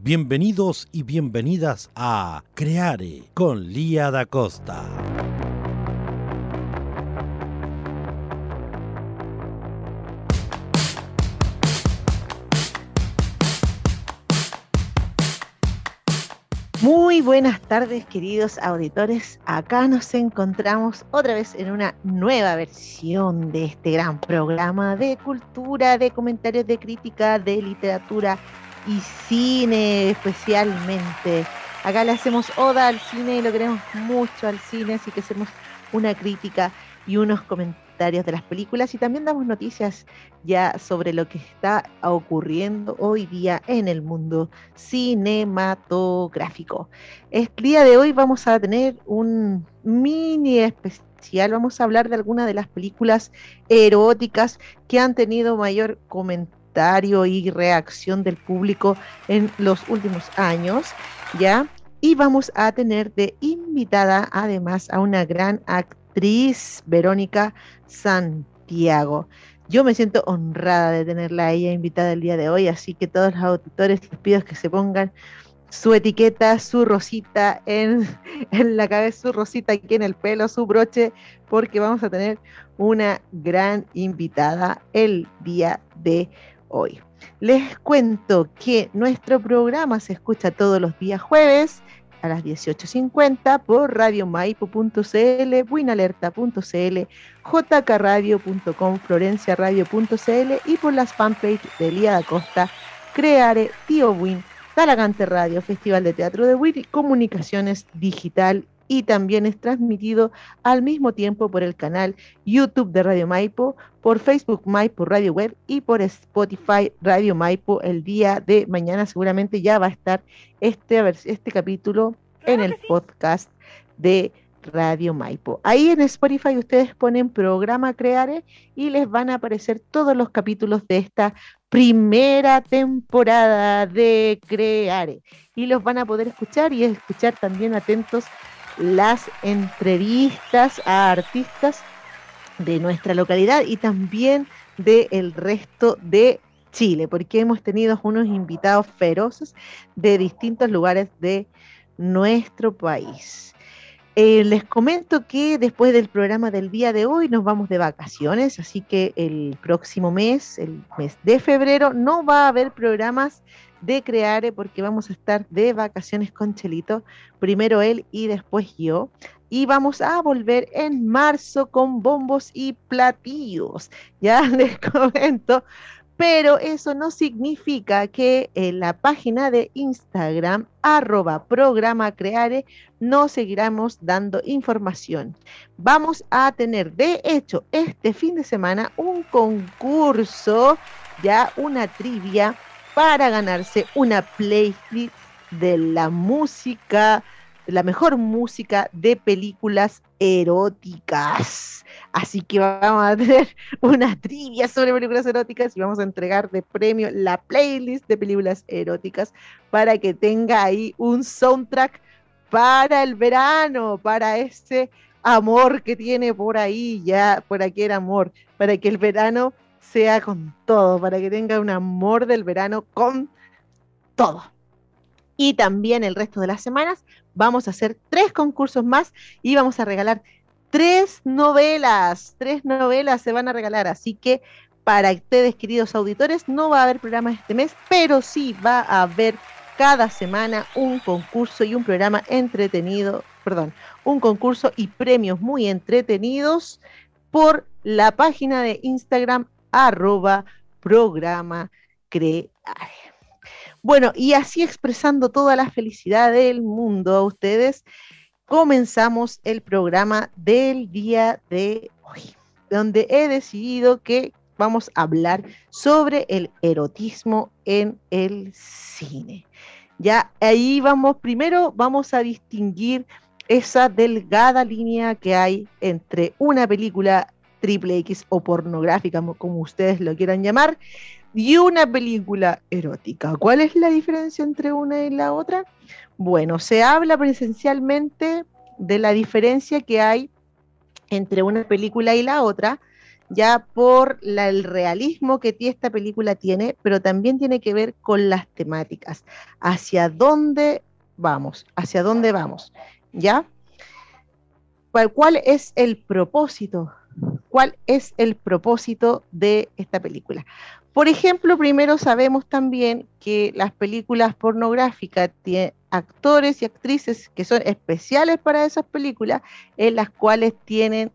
Bienvenidos y bienvenidas a Creare con Lía da Costa. Muy buenas tardes queridos auditores, acá nos encontramos otra vez en una nueva versión de este gran programa de cultura, de comentarios de crítica, de literatura y cine especialmente. Acá le hacemos oda al cine y lo queremos mucho al cine, así que hacemos una crítica y unos comentarios de las películas y también damos noticias ya sobre lo que está ocurriendo hoy día en el mundo cinematográfico. El día de hoy vamos a tener un mini especial, vamos a hablar de algunas de las películas eróticas que han tenido mayor comentario y reacción del público en los últimos años, ¿ya? Y vamos a tener de invitada además a una gran actriz, Verónica Santiago. Yo me siento honrada de tenerla a ella invitada el día de hoy, así que todos los auditores les pido que se pongan su etiqueta, su rosita en, en, la cabeza, su rosita aquí en el pelo, su broche, porque vamos a tener una gran invitada el día de hoy. Les cuento que nuestro programa se escucha todos los días jueves a las 18.50 por radiomaipo.cl, buinalerta.cl, jkradio.com, florenciaradio.cl y por las fanpage de Lía da Costa, Creare, Tío Win, Talagante Radio, Festival de Teatro de Win, Comunicaciones Digital y también es transmitido al mismo tiempo por el canal YouTube de Radio Maipo, por Facebook Maipo Radio Web y por Spotify Radio Maipo. El día de mañana seguramente ya va a estar este, este capítulo en el podcast de Radio Maipo. Ahí en Spotify ustedes ponen programa Creare y les van a aparecer todos los capítulos de esta primera temporada de Creare. Y los van a poder escuchar y escuchar también atentos las entrevistas a artistas de nuestra localidad y también del resto de Chile, porque hemos tenido unos invitados feroces de distintos lugares de nuestro país. Eh, les comento que después del programa del día de hoy nos vamos de vacaciones, así que el próximo mes, el mes de febrero, no va a haber programas de Creare porque vamos a estar de vacaciones con Chelito, primero él y después yo. Y vamos a volver en marzo con bombos y platillos. Ya les comento. Pero eso no significa que en la página de Instagram, arroba programa creare, no seguiremos dando información. Vamos a tener, de hecho, este fin de semana un concurso, ya una trivia para ganarse una playlist de la música, la mejor música de películas eróticas. Así que vamos a tener una trivia sobre películas eróticas y vamos a entregar de premio la playlist de películas eróticas para que tenga ahí un soundtrack para el verano, para ese amor que tiene por ahí, ya por aquí el amor, para que el verano sea con todo, para que tenga un amor del verano con todo. Y también el resto de las semanas vamos a hacer tres concursos más y vamos a regalar tres novelas. Tres novelas se van a regalar. Así que para ustedes, queridos auditores, no va a haber programa este mes, pero sí va a haber cada semana un concurso y un programa entretenido, perdón, un concurso y premios muy entretenidos por la página de Instagram arroba programa crear. Bueno, y así expresando toda la felicidad del mundo a ustedes, comenzamos el programa del día de hoy, donde he decidido que vamos a hablar sobre el erotismo en el cine. Ya ahí vamos, primero vamos a distinguir esa delgada línea que hay entre una película triple X o pornográfica, como ustedes lo quieran llamar, y una película erótica. ¿Cuál es la diferencia entre una y la otra? Bueno, se habla presencialmente de la diferencia que hay entre una película y la otra, ya por el realismo que esta película tiene, pero también tiene que ver con las temáticas, hacia dónde vamos, hacia dónde vamos, ¿ya? ¿Cuál es el propósito? ¿Cuál es el propósito de esta película? Por ejemplo, primero sabemos también que las películas pornográficas tienen actores y actrices que son especiales para esas películas, en las cuales tienen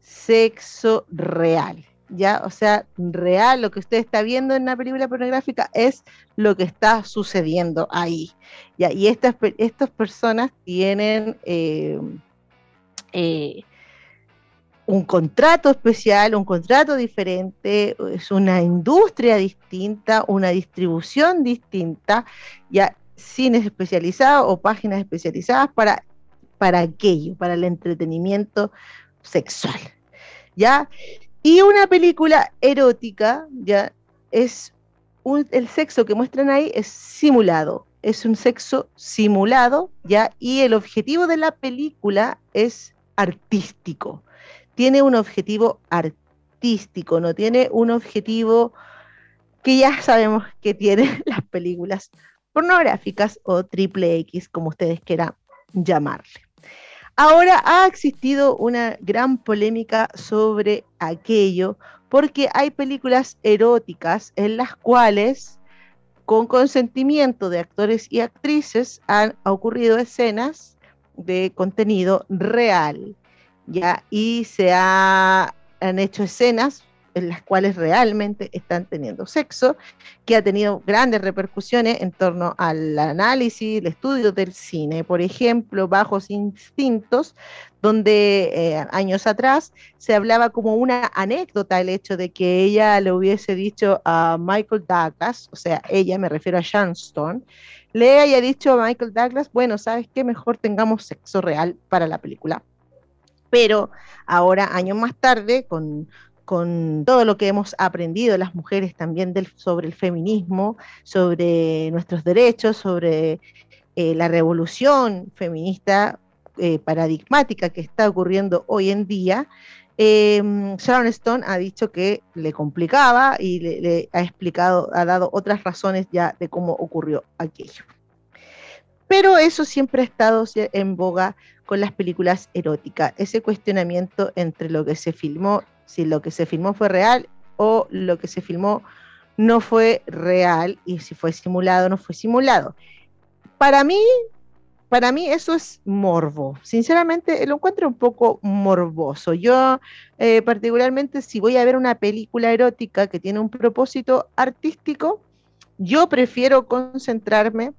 sexo real. ¿ya? O sea, real, lo que usted está viendo en una película pornográfica es lo que está sucediendo ahí. ¿ya? Y estas, estas personas tienen eh, eh, un contrato especial, un contrato diferente, es una industria distinta, una distribución distinta, ya cines especializados o páginas especializadas para, para aquello, para el entretenimiento sexual. ¿Ya? Y una película erótica, ¿ya? Es el sexo que muestran ahí es simulado, es un sexo simulado, ¿ya? Y el objetivo de la película es artístico tiene un objetivo artístico, no tiene un objetivo que ya sabemos que tienen las películas pornográficas o triple X, como ustedes quieran llamarle. Ahora ha existido una gran polémica sobre aquello porque hay películas eróticas en las cuales con consentimiento de actores y actrices han ocurrido escenas de contenido real ¿ya? Y se han hecho escenas en las cuales realmente están teniendo sexo, que ha tenido grandes repercusiones en torno al análisis, el estudio del cine. Por ejemplo, Bajos Instintos, donde eh, años atrás se hablaba como una anécdota el hecho de que ella le hubiese dicho a Michael Douglas, o sea, ella me refiero a Stone, le haya dicho a Michael Douglas, bueno, ¿sabes qué? Mejor tengamos sexo real para la película pero ahora, años más tarde, con, todo lo que hemos aprendido las mujeres también sobre el feminismo, sobre nuestros derechos, sobre eh, la revolución feminista eh, paradigmática que está ocurriendo hoy en día, eh, Sharon Stone ha dicho que le complicaba y le, ha explicado, ha dado otras razones ya de cómo ocurrió aquello. Pero eso siempre ha estado en boga con las películas eróticas, ese cuestionamiento entre lo que se filmó, si lo que se filmó fue real o lo que se filmó no fue real y si fue simulado o no fue simulado. Para mí, para mí eso es morbo. Sinceramente lo encuentro un poco morboso. Yo eh, particularmente si voy a ver una película erótica que tiene un propósito artístico, yo prefiero concentrarme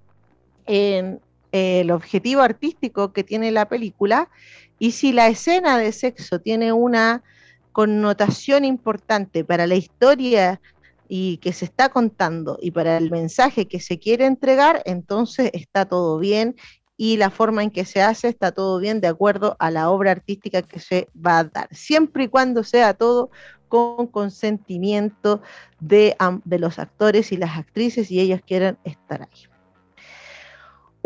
en el objetivo artístico que tiene la película y si la escena de sexo tiene una connotación importante para la historia y que se está contando y para el mensaje que se quiere entregar, entonces está todo bien y la forma en que se hace está todo bien de acuerdo a la obra artística que se va a dar, siempre y cuando sea todo con consentimiento de, de los actores y las actrices y ellos quieran estar ahí.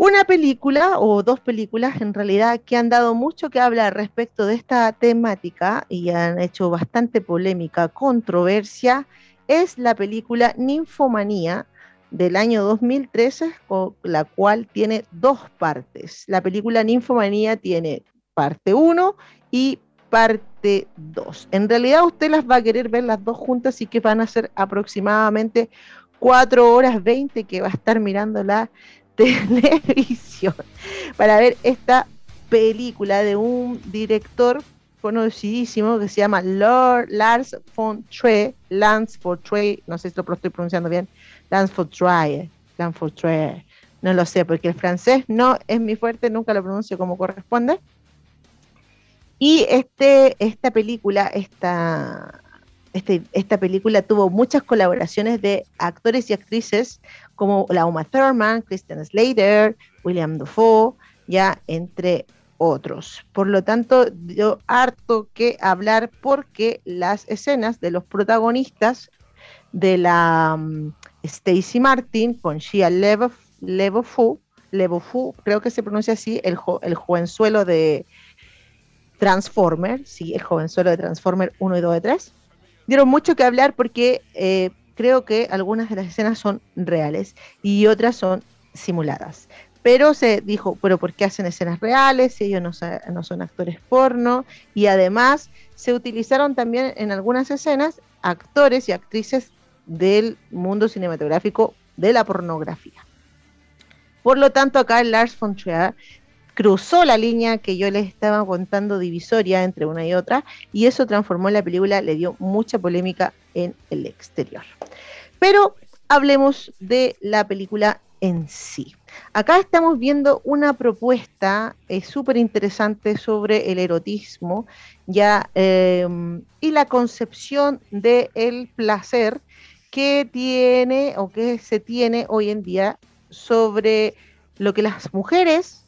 Una película o dos películas en realidad que han dado mucho que hablar respecto de esta temática y han hecho bastante polémica, controversia, es la película Ninfomanía del año 2013, la cual tiene dos partes. La película Ninfomanía tiene parte 1 y parte 2. En realidad usted las va a querer ver las dos juntas y que van a ser aproximadamente 4 horas 20 que va a estar mirándola televisión para ver esta película de un director conocidísimo que se llama Lord Lars von Trier, Lance von Trier, no sé si lo estoy pronunciando bien, Lance von Trier, Lance von Trier, no lo sé, porque el francés no es mi fuerte, nunca lo pronuncio como corresponde. Y este, esta película, esta, este, esta película tuvo muchas colaboraciones de actores y actrices como la Uma Thurman, Christian Slater, William Dafoe, ya entre otros. Por lo tanto, yo harto que hablar porque las escenas de los protagonistas de la um, Stacy Martin con Shia Levofu, Levofu, creo que se pronuncia así, el, el jovenzuelo de Transformer, sí, el jovenzuelo de Transformer 1 y 2 y 3, dieron mucho que hablar porque eh, creo que algunas de las escenas son reales y otras son simuladas. Pero se dijo, pero ¿por qué hacen escenas reales si ellos no, son actores porno? Y además se utilizaron también en algunas escenas actores y actrices del mundo cinematográfico de la pornografía. Por lo tanto, acá Lars von Trier cruzó la línea que yo les estaba contando divisoria entre una y otra y eso transformó la película, le dio mucha polémica en el exterior. Pero hablemos de la película en sí. Acá estamos viendo una propuesta eh, súper interesante sobre el erotismo ya, em, y la concepción del placer que tiene o que se tiene hoy en día sobre lo que las mujeres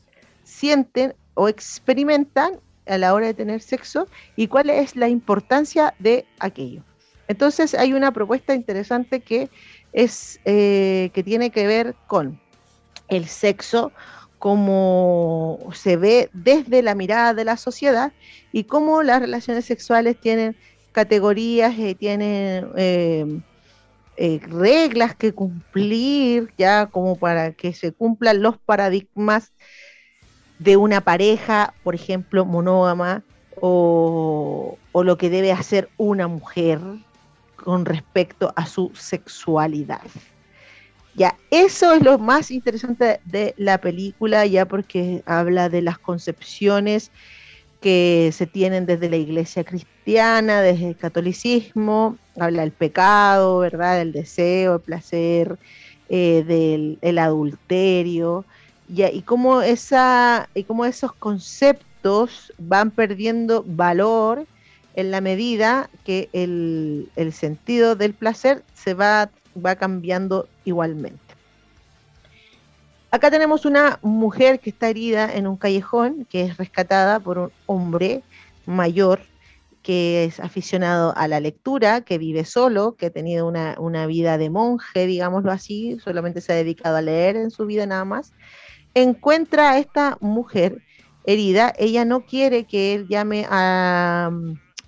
sienten o experimentan a la hora de tener sexo y cuál es la importancia de aquello. Entonces hay una propuesta interesante que es eh, que tiene que ver con el sexo como se ve desde la mirada de la sociedad y cómo las relaciones sexuales tienen categorías y tienen eh, eh, reglas que cumplir ya como para que se cumplan los paradigmas de una pareja, por ejemplo, monógama, o, o lo que debe hacer una mujer con respecto a su sexualidad. Ya, eso es lo más interesante de la película, ya porque habla de las concepciones que se tienen desde la iglesia cristiana, desde el catolicismo, habla del pecado, ¿verdad? Del deseo, el placer, eh, del el adulterio, y cómo, esos conceptos van perdiendo valor en la medida que el, sentido del placer se va, va cambiando igualmente. Acá tenemos una mujer que está herida en un callejón, que es rescatada por un hombre mayor que es aficionado a la lectura, que vive solo, que ha tenido una, una, vida de monje, digámoslo así, solamente se ha dedicado a leer en su vida nada más, encuentra a esta mujer herida, ella no quiere que él llame a,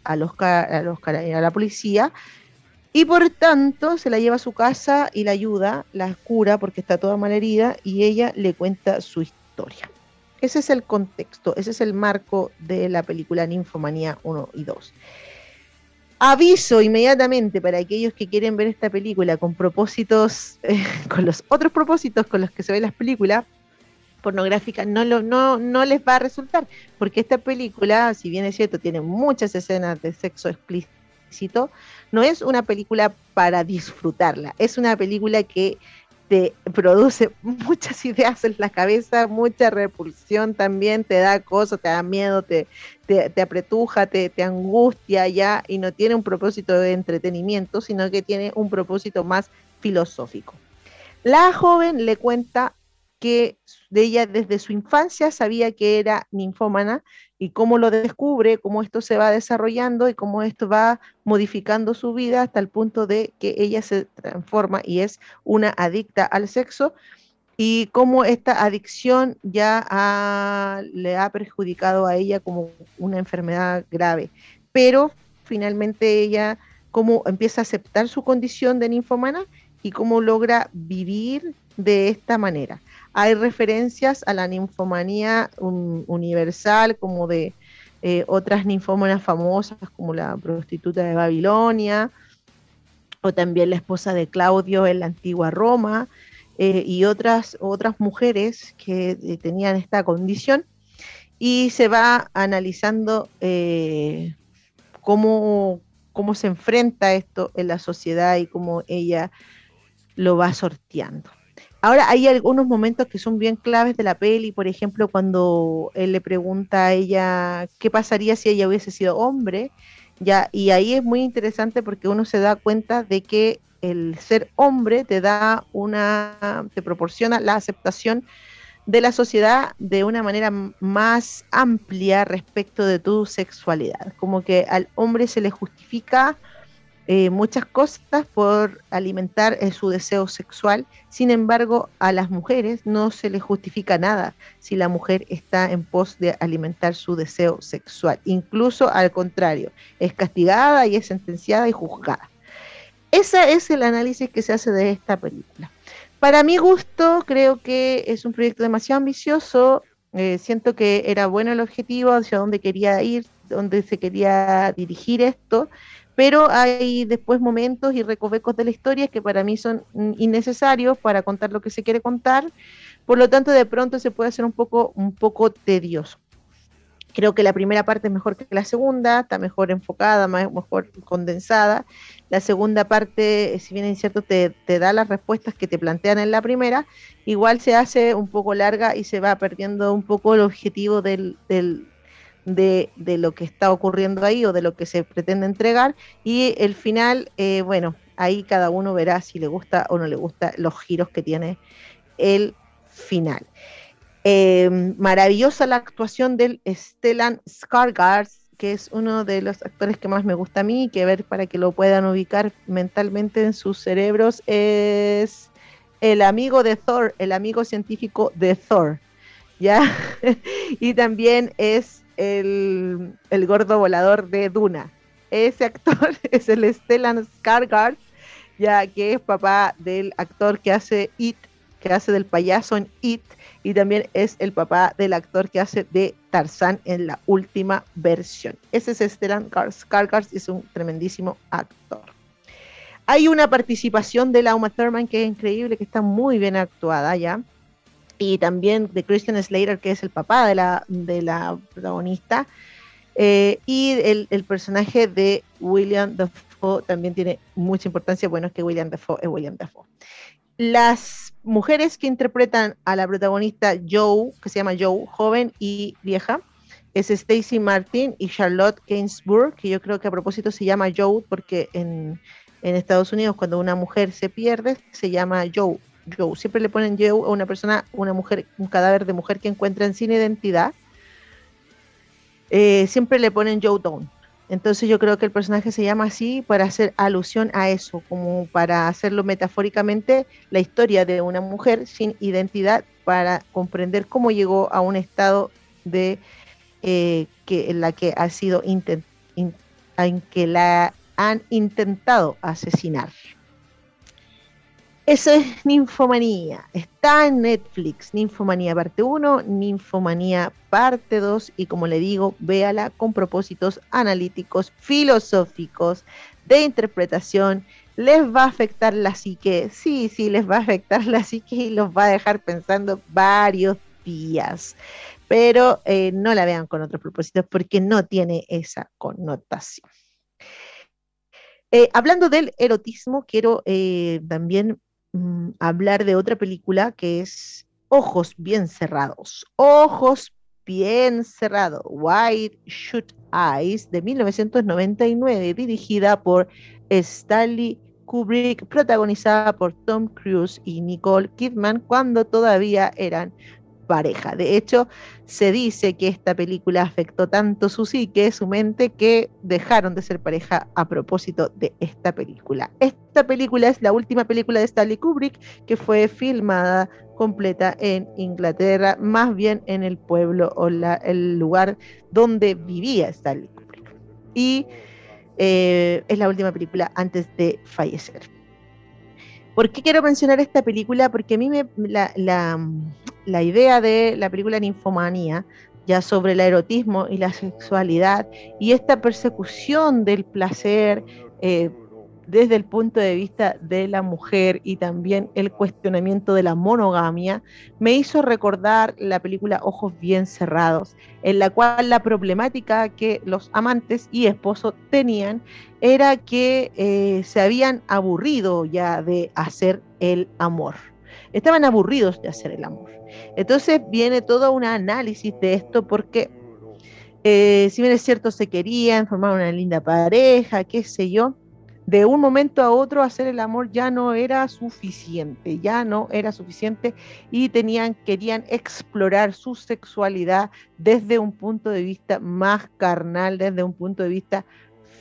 a, la policía y por tanto se la lleva a su casa y la ayuda, la cura porque está toda mal herida y ella le cuenta su historia. Ese es el contexto, ese es el marco de la película Ninfomanía 1 y 2. Aviso inmediatamente para aquellos que quieren ver esta película con propósitos, con los otros propósitos con los que se ven las películas, pornográfica no, lo, no, no les va a resultar, porque esta película, si bien es cierto, tiene muchas escenas de sexo explícito, no es una película para disfrutarla, es una película que te produce muchas ideas en la cabeza, mucha repulsión también, te da cosas, te da miedo, te, te, apretuja, te, te, angustia ya, y no tiene un propósito de entretenimiento, sino que tiene un propósito más filosófico. La joven le cuenta que de ella desde su infancia sabía que era ninfómana y cómo lo descubre, cómo esto se va desarrollando y cómo esto va modificando su vida hasta el punto de que ella se transforma y es una adicta al sexo y cómo esta adicción ya le ha perjudicado a ella como una enfermedad grave. Pero finalmente ella cómo empieza a aceptar su condición de ninfomana y cómo logra vivir de esta manera hay referencias a la ninfomanía universal, como de eh, otras ninfómanas famosas, como la prostituta de Babilonia, o también la esposa de Claudio en la antigua Roma, eh, y otras, otras mujeres que eh, tenían esta condición. Y se va analizando cómo, cómo se enfrenta esto en la sociedad y cómo ella lo va sorteando. Ahora hay algunos momentos que son bien claves de la peli, por ejemplo, cuando él le pregunta a ella qué pasaría si ella hubiese sido hombre Ya, y ahí es muy interesante porque uno se da cuenta de que el ser hombre te da una, te proporciona la aceptación de la sociedad de una manera más amplia respecto de tu sexualidad. Como que al hombre se le justifica eh, muchas cosas por alimentar eh, su deseo sexual, sin embargo a las mujeres no se les justifica nada si la mujer está en pos de alimentar su deseo sexual, incluso al contrario, es castigada y es sentenciada y juzgada. Ese es el análisis que se hace de esta película. Para mi gusto, creo que es un proyecto demasiado ambicioso. Eh, siento que era bueno el objetivo, hacia dónde quería ir, dónde se quería dirigir esto, pero hay después momentos y recovecos de la historia que para mí son innecesarios para contar lo que se quiere contar. Por lo tanto, de pronto se puede hacer un poco, un poco tedioso. Creo que la primera parte es mejor que la segunda, está mejor enfocada, mejor condensada. La segunda parte, si bien es cierto, te, da las respuestas que te plantean en la primera, igual se hace un poco larga y se va perdiendo un poco el objetivo del, de, lo que está ocurriendo ahí o de lo que se pretende entregar. Y el final, eh, bueno, ahí cada uno verá si le gusta o no le gusta los giros que tiene el final. Eh, maravillosa la actuación del Stellan Skarsgård, que es uno de los actores que más me gusta a mí, que ver para que lo puedan ubicar mentalmente en sus cerebros, es el amigo de Thor, el amigo científico de Thor, ¿ya? y también es el, el, gordo volador de Duna. Ese actor es el Stellan Skarsgård, ya que es papá del actor que hace It, que hace del payaso en It, y también es el papá del actor que hace de Tarzán en la última versión. Ese es Stellan Skarsgård, es un tremendísimo actor. Hay una participación de la Uma Thurman que es increíble, que está muy bien actuada ya. Y también de Christian Slater, que es el papá de la, de la protagonista. Eh, y el, el, personaje de William Dafoe también tiene mucha importancia. Bueno, es que William Dafoe es William Dafoe. Las mujeres que interpretan a la protagonista Joe, que se llama Joe, joven y vieja, es Stacy Martin y Charlotte Gainsbourg, que yo creo que a propósito se llama Joe porque en, Estados Unidos cuando una mujer se pierde se llama Joe. Joe. Siempre le ponen Joe a una persona, una mujer, un cadáver de mujer que encuentran sin identidad. Eh, siempre le ponen Joe Down. Entonces yo creo que el personaje se llama así para hacer alusión a eso, como para hacerlo metafóricamente la historia de una mujer sin identidad para comprender cómo llegó a un estado de eh, que en la que ha sido en que la han intentado asesinar. Eso es Ninfomanía. Está en Netflix. Ninfomanía parte 1, Ninfomanía parte 2. Y como le digo, véala con propósitos analíticos, filosóficos, de interpretación. Les va a afectar la psique. Sí, sí, les va a afectar la psique y los va a dejar pensando varios días. Pero eh, no la vean con otros propósitos porque no tiene esa connotación. Eh, hablando del erotismo, quiero eh, también Mm, hablar de otra película que es Ojos bien cerrados. Ojos bien cerrados. White Shoot Eyes de 1999, dirigida por Stanley Kubrick, protagonizada por Tom Cruise y Nicole Kidman cuando todavía eran pareja. De hecho, se dice que esta película afectó tanto su psique, su mente, que dejaron de ser pareja a propósito de esta película. Esta película es la última película de Stanley Kubrick que fue filmada completa en Inglaterra, más bien en el pueblo o el lugar donde vivía Stanley Kubrick. Y eh, es la última película antes de fallecer. ¿Por qué quiero mencionar esta película? Porque a mí me, la, la idea de la película Ninfomanía, ya sobre el erotismo y la sexualidad, y esta persecución del placer eh, desde el punto de vista de la mujer y también el cuestionamiento de la monogamia, me hizo recordar la película Ojos bien cerrados, en la cual la problemática que los amantes y esposos tenían era que eh, se habían aburrido ya de hacer el amor estaban aburridos de hacer el amor. Entonces viene todo un análisis de esto porque Eh, si bien es cierto, se querían, formar una linda pareja, qué sé yo, de un momento a otro hacer el amor ya no era suficiente, ya no era suficiente y tenían, querían explorar su sexualidad desde un punto de vista más carnal, desde un punto de vista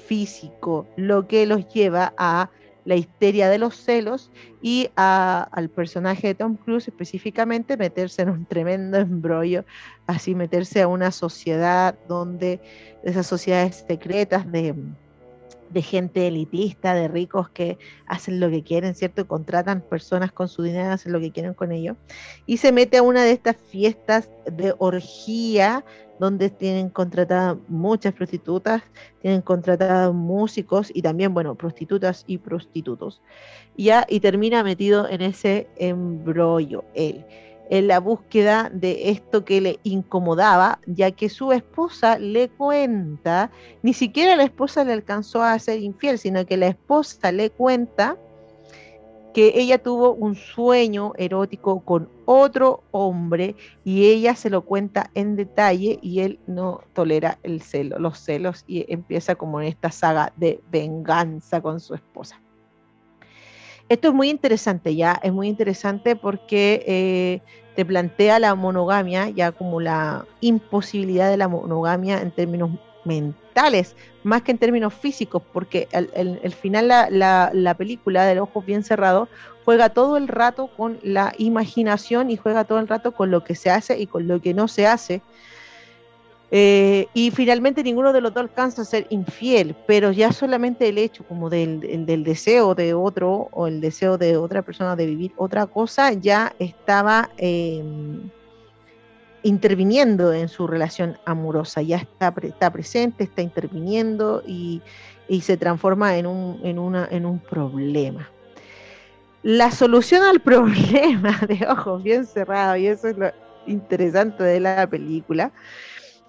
físico, lo que los lleva a la histeria de los celos y al personaje de Tom Cruise específicamente meterse en un tremendo embrollo, así meterse a una sociedad donde esas sociedades secretas de de gente elitista, de ricos que hacen lo que quieren, ¿cierto? Contratan personas con su dinero, hacen lo que quieren con ellos. Y se mete a una de estas fiestas de orgía, donde tienen contratadas muchas prostitutas, tienen contratados músicos y también, bueno, prostitutas y prostitutos. Ya, y termina metido en ese embrollo él en la búsqueda de esto que le incomodaba, ya que su esposa le cuenta, ni siquiera la esposa le alcanzó a ser infiel, sino que la esposa le cuenta que ella tuvo un sueño erótico con otro hombre y ella se lo cuenta en detalle y él no tolera el celo, los celos y empieza como en esta saga de venganza con su esposa. Esto es muy interesante, ya, es muy interesante porque eh, te plantea la monogamia ya como la imposibilidad de la monogamia en términos mentales, más que en términos físicos, porque al, final la, la, película del ojo bien cerrado juega todo el rato con la imaginación y juega todo el rato con lo que se hace y con lo que no se hace eh, y finalmente ninguno de los dos alcanza a ser infiel, pero ya solamente el hecho como del, deseo de otro o el deseo de otra persona de vivir otra cosa ya estaba em, interviniendo en su relación amorosa, ya está, presente, está interviniendo y, se transforma en un problema. La solución al problema de ojos bien cerrados, y eso es lo interesante de la película,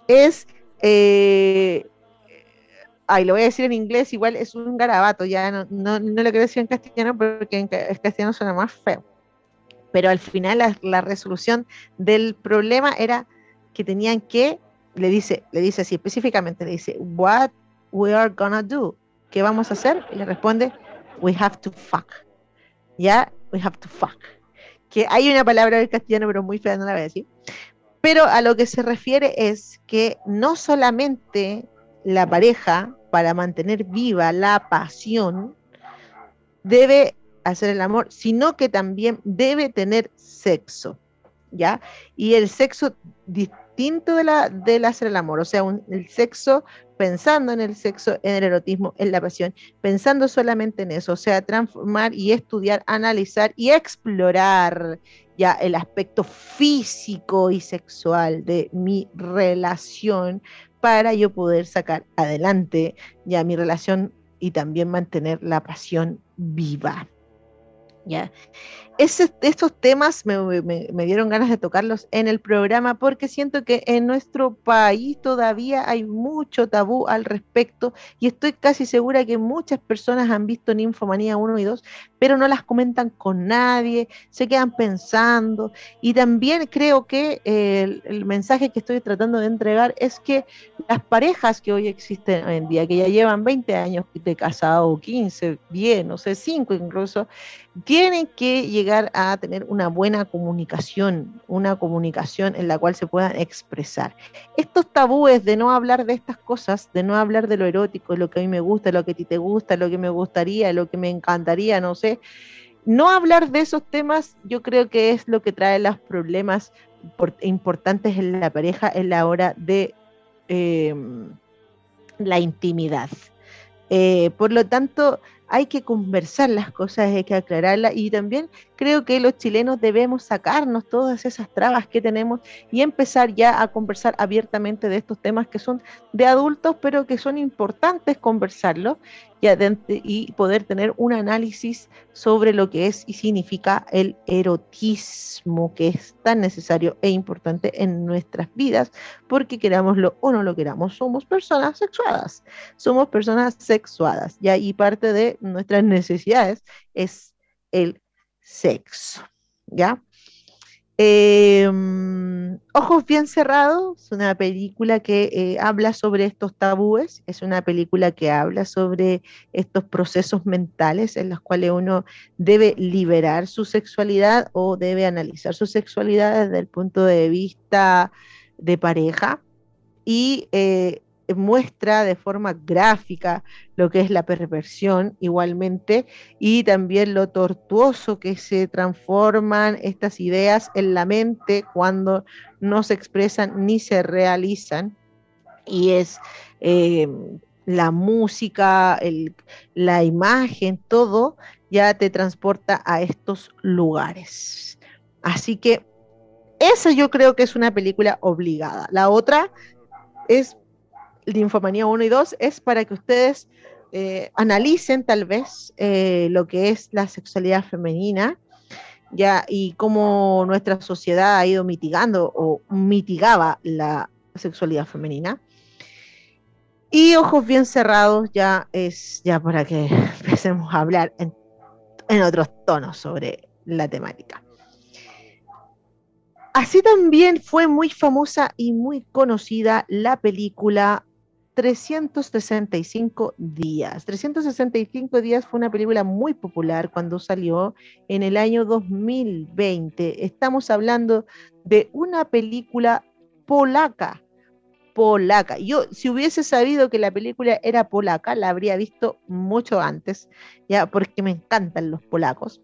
es, eh, ay, lo voy a decir en inglés, igual es un garabato, ya no, no, lo quiero decir en castellano porque en castellano suena más feo. Pero al final la, resolución del problema era que tenían que, le dice, le dice así específicamente, le dice, what we are gonna do, ¿qué vamos a hacer? Y le responde, we have to fuck. Ya, we have to fuck. Que hay una palabra en castellano, pero muy fea, no la voy a decir. Pero a lo que se refiere es que no solamente la pareja, para mantener viva la pasión, debe hacer el amor, sino que también debe tener sexo, ¿ya? Y el sexo distinto de la, del hacer el amor, o sea, el sexo pensando en el sexo, en el erotismo, en la pasión, pensando solamente en eso, o sea, transformar y estudiar, analizar y explorar ya el aspecto físico y sexual de mi relación para yo poder sacar adelante ya mi relación y también mantener la pasión viva. ¿ya? estos temas me, dieron ganas de tocarlos en el programa porque siento que en nuestro país todavía hay mucho tabú al respecto y estoy casi segura que muchas personas han visto Ninfomanía 1 y 2, pero no las comentan con nadie, se quedan pensando y también creo que el, el mensaje que estoy tratando de entregar es que las parejas que hoy existen hoy en día, que ya llevan 20 años de casado, 15, 10, no sé, 5 incluso, tienen que llegar a tener una buena comunicación, una comunicación en la cual se puedan expresar. Estos tabúes de no hablar de estas cosas, de no hablar de lo erótico, lo que a mí me gusta, lo que a ti te gusta, lo que me gustaría, lo que me encantaría, no sé, no hablar de esos temas yo creo que es lo que trae los problemas importantes en la pareja en la hora de em, la intimidad. Eh, por lo tanto, hay que conversar las cosas, hay que aclararlas y también creo que los chilenos debemos sacarnos todas esas trabas que tenemos y empezar ya a conversar abiertamente de estos temas que son de adultos, pero que son importantes conversarlos y, poder tener un análisis sobre lo que es y significa el erotismo, que es tan necesario e importante en nuestras vidas, porque querámoslo o no lo queramos, somos personas sexuadas, somos personas sexuadas, ya y parte de nuestras necesidades es el sexo, ¿ya? Em, Ojos bien cerrados, es una película que eh, habla sobre estos tabúes, es una película que habla sobre estos procesos mentales en los cuales uno debe liberar su sexualidad o debe analizar su sexualidad desde el punto de vista de pareja. Y eh, muestra de forma gráfica lo que es la perversión igualmente y también lo tortuoso que se transforman estas ideas en la mente cuando no se expresan ni se realizan y es eh, la música, la imagen, todo ya te transporta a estos lugares. Así que esa yo creo que es una película obligada. La otra es Linfomanía 1 y 2 es para que ustedes eh, analicen tal vez eh, lo que es la sexualidad femenina y cómo nuestra sociedad ha ido mitigando o mitigaba la sexualidad femenina. Y ojos bien cerrados ya es ya para que empecemos a hablar en otros tonos sobre la temática. Así también fue muy famosa y muy conocida la película 365 días. 365 días fue una película muy popular cuando salió en el año 2020. Estamos hablando de una película polaca. Polaca. Yo, si hubiese sabido que la película era polaca, la habría visto mucho antes, ya porque me encantan los polacos.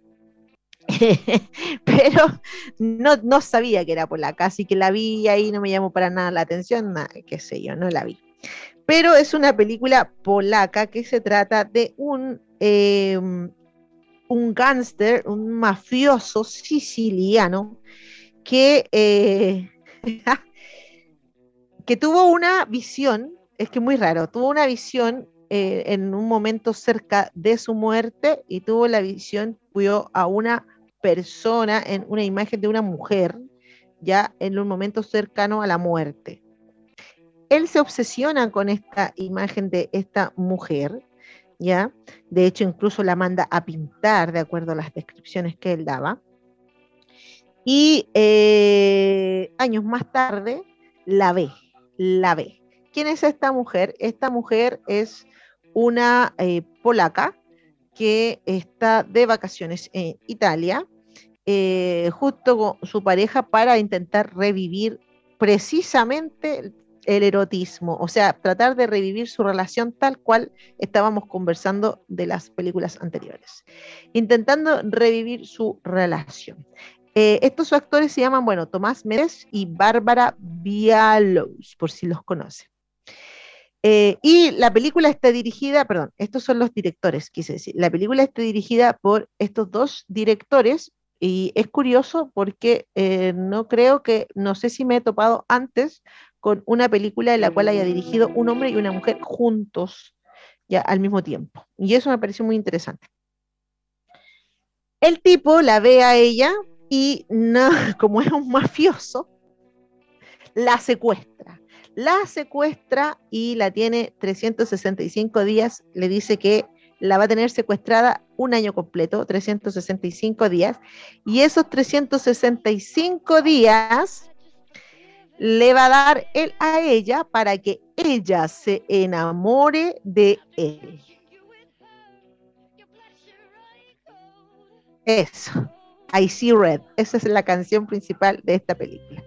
pero no, no sabía que era polaca, así que la vi ahí, no me llamó para nada la atención, qué sé yo, no la vi pero es una película polaca que se trata de un, em, un gángster, un mafioso siciliano que, eh, que tuvo una visión, es que muy raro, tuvo una visión eh, en un momento cerca de su muerte y tuvo la visión, vio a una persona en una imagen de una mujer ya en un momento cercano a la muerte él se obsesiona con esta imagen de esta mujer, ¿ya? De hecho, incluso la manda a pintar de acuerdo a las descripciones que él daba. Y eh, años más tarde la ve, la ve. ¿Quién es esta mujer? Esta mujer es una eh, polaca que está de vacaciones en Italia, eh, justo con su pareja para intentar revivir precisamente el erotismo, o sea, tratar de revivir su relación tal cual estábamos conversando de las películas anteriores, intentando revivir su relación. Eh, estos actores se llaman, bueno, Tomás Méndez y Bárbara Bialos, por si los conocen. Eh, y la película está dirigida, perdón, estos son los directores, quise decir, la película está dirigida por estos dos directores y es curioso porque eh, no creo que, no sé si me he topado antes con una película en la cual haya dirigido un hombre y una mujer juntos ya al mismo tiempo. Y eso me pareció muy interesante. El tipo la ve a ella y no, como es un mafioso, la secuestra. La secuestra y la tiene 365 días. Le dice que la va a tener secuestrada un año completo, 365 días. Y esos 365 días le va a dar él a ella para que ella se enamore de él. Eso. I See Red. Esa es la canción principal de esta película.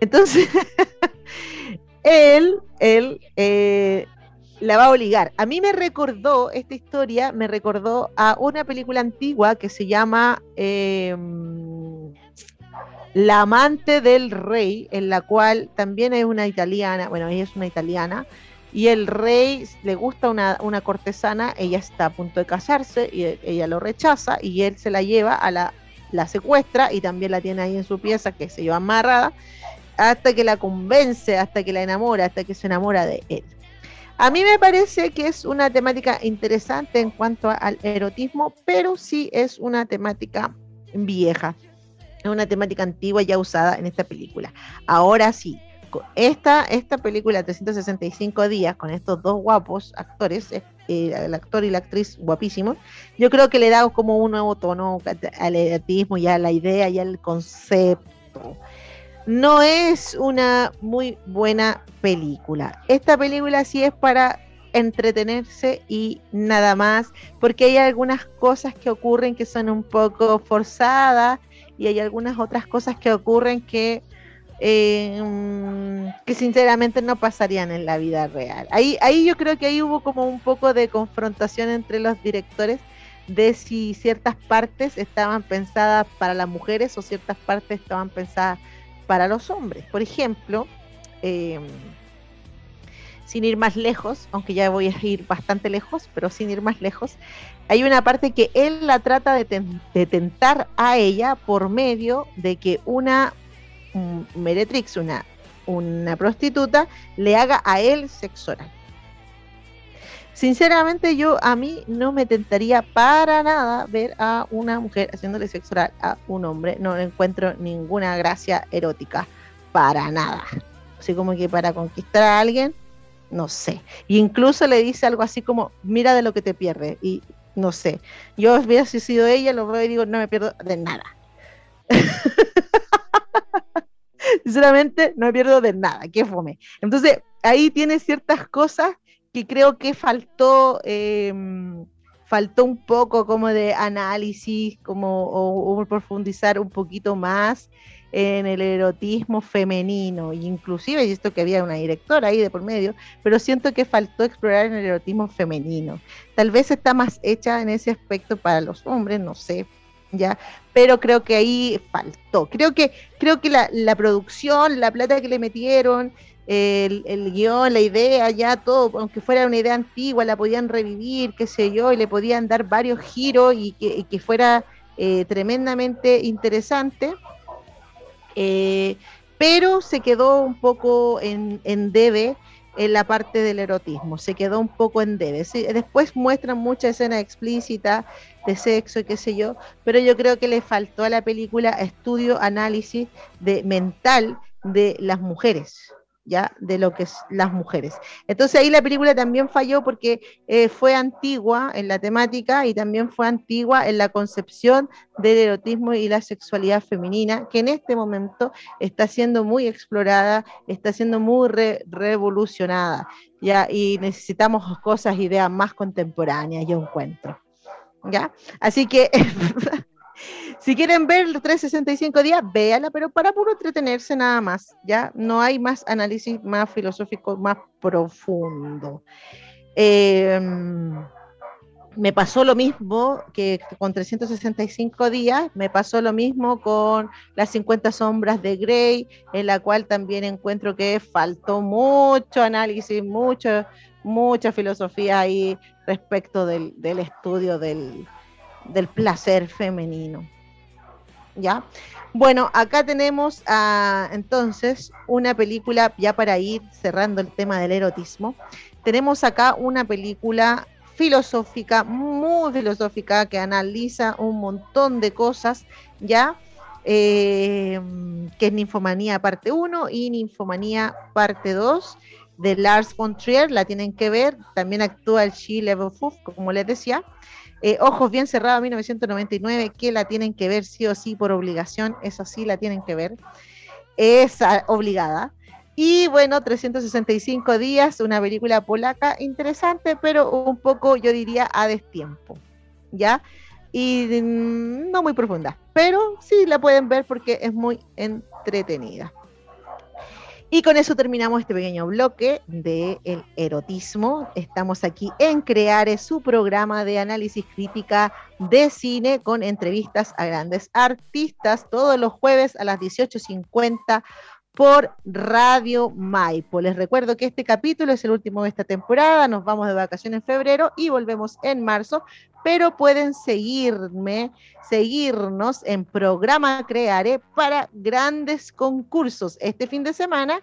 Entonces, él, él eh, la va a obligar. A mí me recordó, esta historia me recordó a una película antigua que se llama em, la amante del rey, en la cual también es una italiana, bueno, ella es una italiana, y el rey le gusta una, una, cortesana, ella está a punto de casarse y ella lo rechaza y él se la lleva a la, la secuestra y también la tiene ahí en su pieza que se lleva amarrada hasta que la convence, hasta que la enamora, hasta que se enamora de él. A mí me parece que es una temática interesante en cuanto al erotismo, pero sí es una temática vieja. Es una temática antigua ya usada en esta película. Ahora sí, esta, esta película 365 días con estos dos guapos actores, eh, el actor y la actriz guapísimos, yo creo que le da como un nuevo tono al erotismo, ya la idea, ya el concepto. No es una muy buena película. Esta película sí es para entretenerse y nada más, porque hay algunas cosas que ocurren que son un poco forzadas y hay algunas otras cosas que ocurren que eh, que sinceramente no pasarían en la vida real. Ahí, ahí yo creo que ahí hubo como un poco de confrontación entre los directores de si ciertas partes estaban pensadas para las mujeres o ciertas partes estaban pensadas para los hombres. Por ejemplo, eh, sin ir más lejos, aunque ya voy a ir bastante lejos, pero sin ir más lejos, hay una parte que él la trata de, tentar a ella por medio de que una meretrix, una, una prostituta, le haga a él sexo oral. Sinceramente yo a mí no me tentaría para nada ver a una mujer haciéndole sexo oral a un hombre, no encuentro ninguna gracia erótica, para nada. Así como que para conquistar a alguien, no sé. Y incluso le dice algo así como, mira de lo que te pierdes. Y no sé. Yo hubiera sido ella, lo veo y digo, no me pierdo de nada. Sinceramente, no me pierdo de nada. Qué fome. Entonces, ahí tiene ciertas cosas que creo que faltó. Em, faltó un poco como de análisis, como o profundizar un poquito más en el erotismo femenino, inclusive, y esto que había una directora ahí de por medio, pero siento que faltó explorar en el erotismo femenino. Tal vez está más hecha en ese aspecto para los hombres, no sé, ya, pero creo que ahí faltó. Creo que, creo que la, la producción, la plata que le metieron, el, el, guion, la idea, ya todo, aunque fuera una idea antigua, la podían revivir, qué sé yo, y le podían dar varios giros y que, que fuera eh, tremendamente interesante. Eh, pero se quedó un poco en, en debe en la parte del erotismo, se quedó un poco en debe. después muestran mucha escena explícita de sexo y qué sé yo, pero yo creo que le faltó a la película estudio, análisis de mental de las mujeres ya de lo que es las mujeres. Entonces ahí la película también falló porque eh, fue antigua en la temática y también fue antigua en la concepción del erotismo y la sexualidad femenina, que en este momento está siendo muy explorada, está siendo muy revolucionada, ya, y necesitamos cosas, ideas más contemporáneas, yo encuentro. ¿Ya? Así que Si quieren ver los 365 días, véala, pero para puro entretenerse nada más, ¿ya? No hay más análisis más filosófico, más profundo. Em, me pasó lo mismo que con 365 días, me pasó lo mismo con las 50 sombras de Grey, en la cual también encuentro que faltó mucho análisis, mucho, mucha filosofía ahí respecto del, estudio del placer femenino. ¿Ya? Bueno, acá tenemos entonces una película, ya para ir cerrando el tema del erotismo, tenemos acá una película filosófica, muy filosófica, que analiza un montón de cosas, ¿ya? Eh, que es Ninfomanía parte 1 y Ninfomanía parte 2 de Lars von Trier, la tienen que ver, también actúa el She Level como les decía, eh, Ojos bien cerrados, 1999, que la tienen que ver sí o sí por obligación, eso sí la tienen que ver, es obligada. Y bueno, 365 días, una película polaca interesante, pero un poco, yo diría, a destiempo, ¿ya? Y mm, no muy profunda, pero sí la pueden ver porque es muy entretenida. Y con eso terminamos este pequeño bloque del el erotismo. Estamos aquí en Creare, su programa de análisis crítica de cine con entrevistas a grandes artistas todos los jueves a las 18.50 por Radio Maipo. Les recuerdo que este capítulo es el último de esta temporada, nos vamos de vacaciones en febrero y volvemos en marzo, pero pueden seguirme, seguirnos en programa Crearé para grandes concursos. Este fin de semana,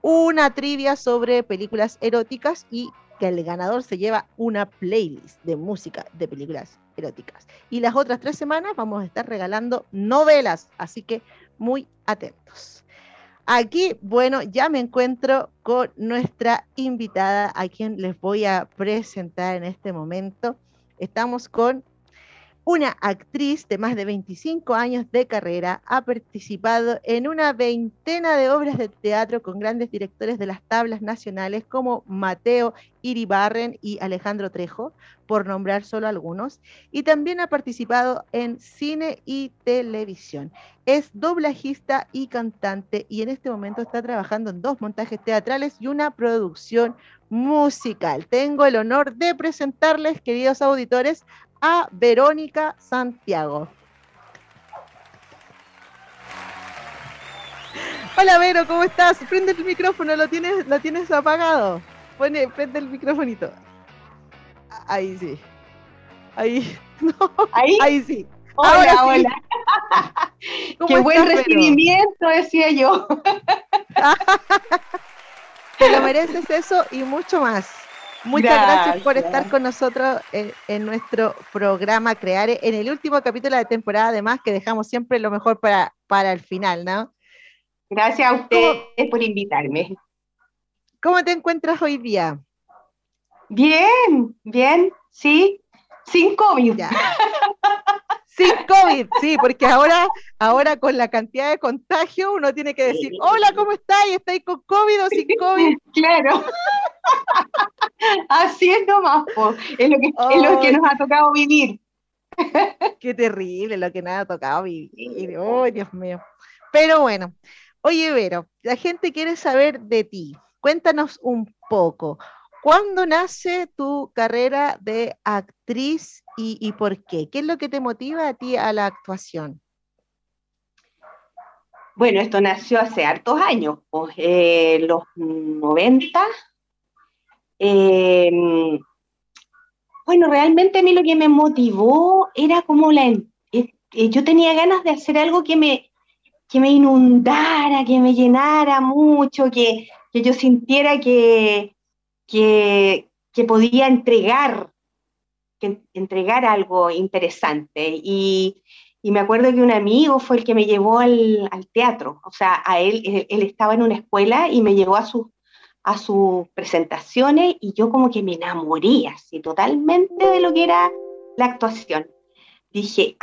una trivia sobre películas eróticas y que el ganador se lleva una playlist de música de películas eróticas. Y las otras tres semanas vamos a estar regalando novelas, así que muy atentos. Aquí, bueno, ya me encuentro con nuestra invitada, a quien les voy a presentar en este momento. Estamos con Una actriz de más de 25 años de carrera ha participado en una veintena de obras de teatro con grandes directores de las tablas nacionales como Mateo Iribarren y Alejandro Trejo, por nombrar solo algunos, y también ha participado en cine y televisión. Es doblajista y cantante y en este momento está trabajando en dos montajes teatrales y una producción musical. Tengo el honor de presentarles, queridos auditores, a Verónica Santiago. Hola Vero, ¿cómo estás? Prende el micrófono, lo tienes, lo tienes apagado. Pone, prende el microfonito. Ahí sí. Ahí. ¿Ahí? Ahí sí. Hola, hola. Qué buen recibimiento, decía yo. Te lo mereces eso y mucho más. Muchas gracias, por estar con nosotros en, nuestro programa Creare, en el último capítulo de temporada, además, que dejamos siempre lo mejor para, para el final, ¿no? Gracias a ustedes por invitarme. ¿Cómo te encuentras hoy día? Bien, bien, sí, sin COVID. sin COVID, sí, porque ahora, ahora con la cantidad de contagio uno tiene que decir, hola, ¿cómo estáis? ¿Estáis con COVID o sin COVID? Claro. Así es nomás, Es, lo que, es lo que nos ha tocado vivir. Qué terrible lo que nos ha tocado vivir. Oh, Dios mío. Pero bueno, oye, Vero, la gente quiere saber de ti. Cuéntanos un poco. ¿Cuándo nace tu carrera de actriz y, por qué? ¿Qué es lo que te motiva a ti a la actuación? Bueno, esto nació hace hartos años, pues, eh, los 90. Em, bueno, realmente a mí lo que me motivó era como la... Eh, eh, yo tenía ganas de hacer algo que me, que me inundara, que me llenara mucho, que, que yo sintiera que, que, podía entregar, que entregar algo interesante. Y, me acuerdo que un amigo fue el que me llevó al, teatro, o sea, a él, él, estaba en una escuela y me llevó a sus a sus presentaciones y yo como que me enamoré así totalmente de lo que era la actuación. Dije,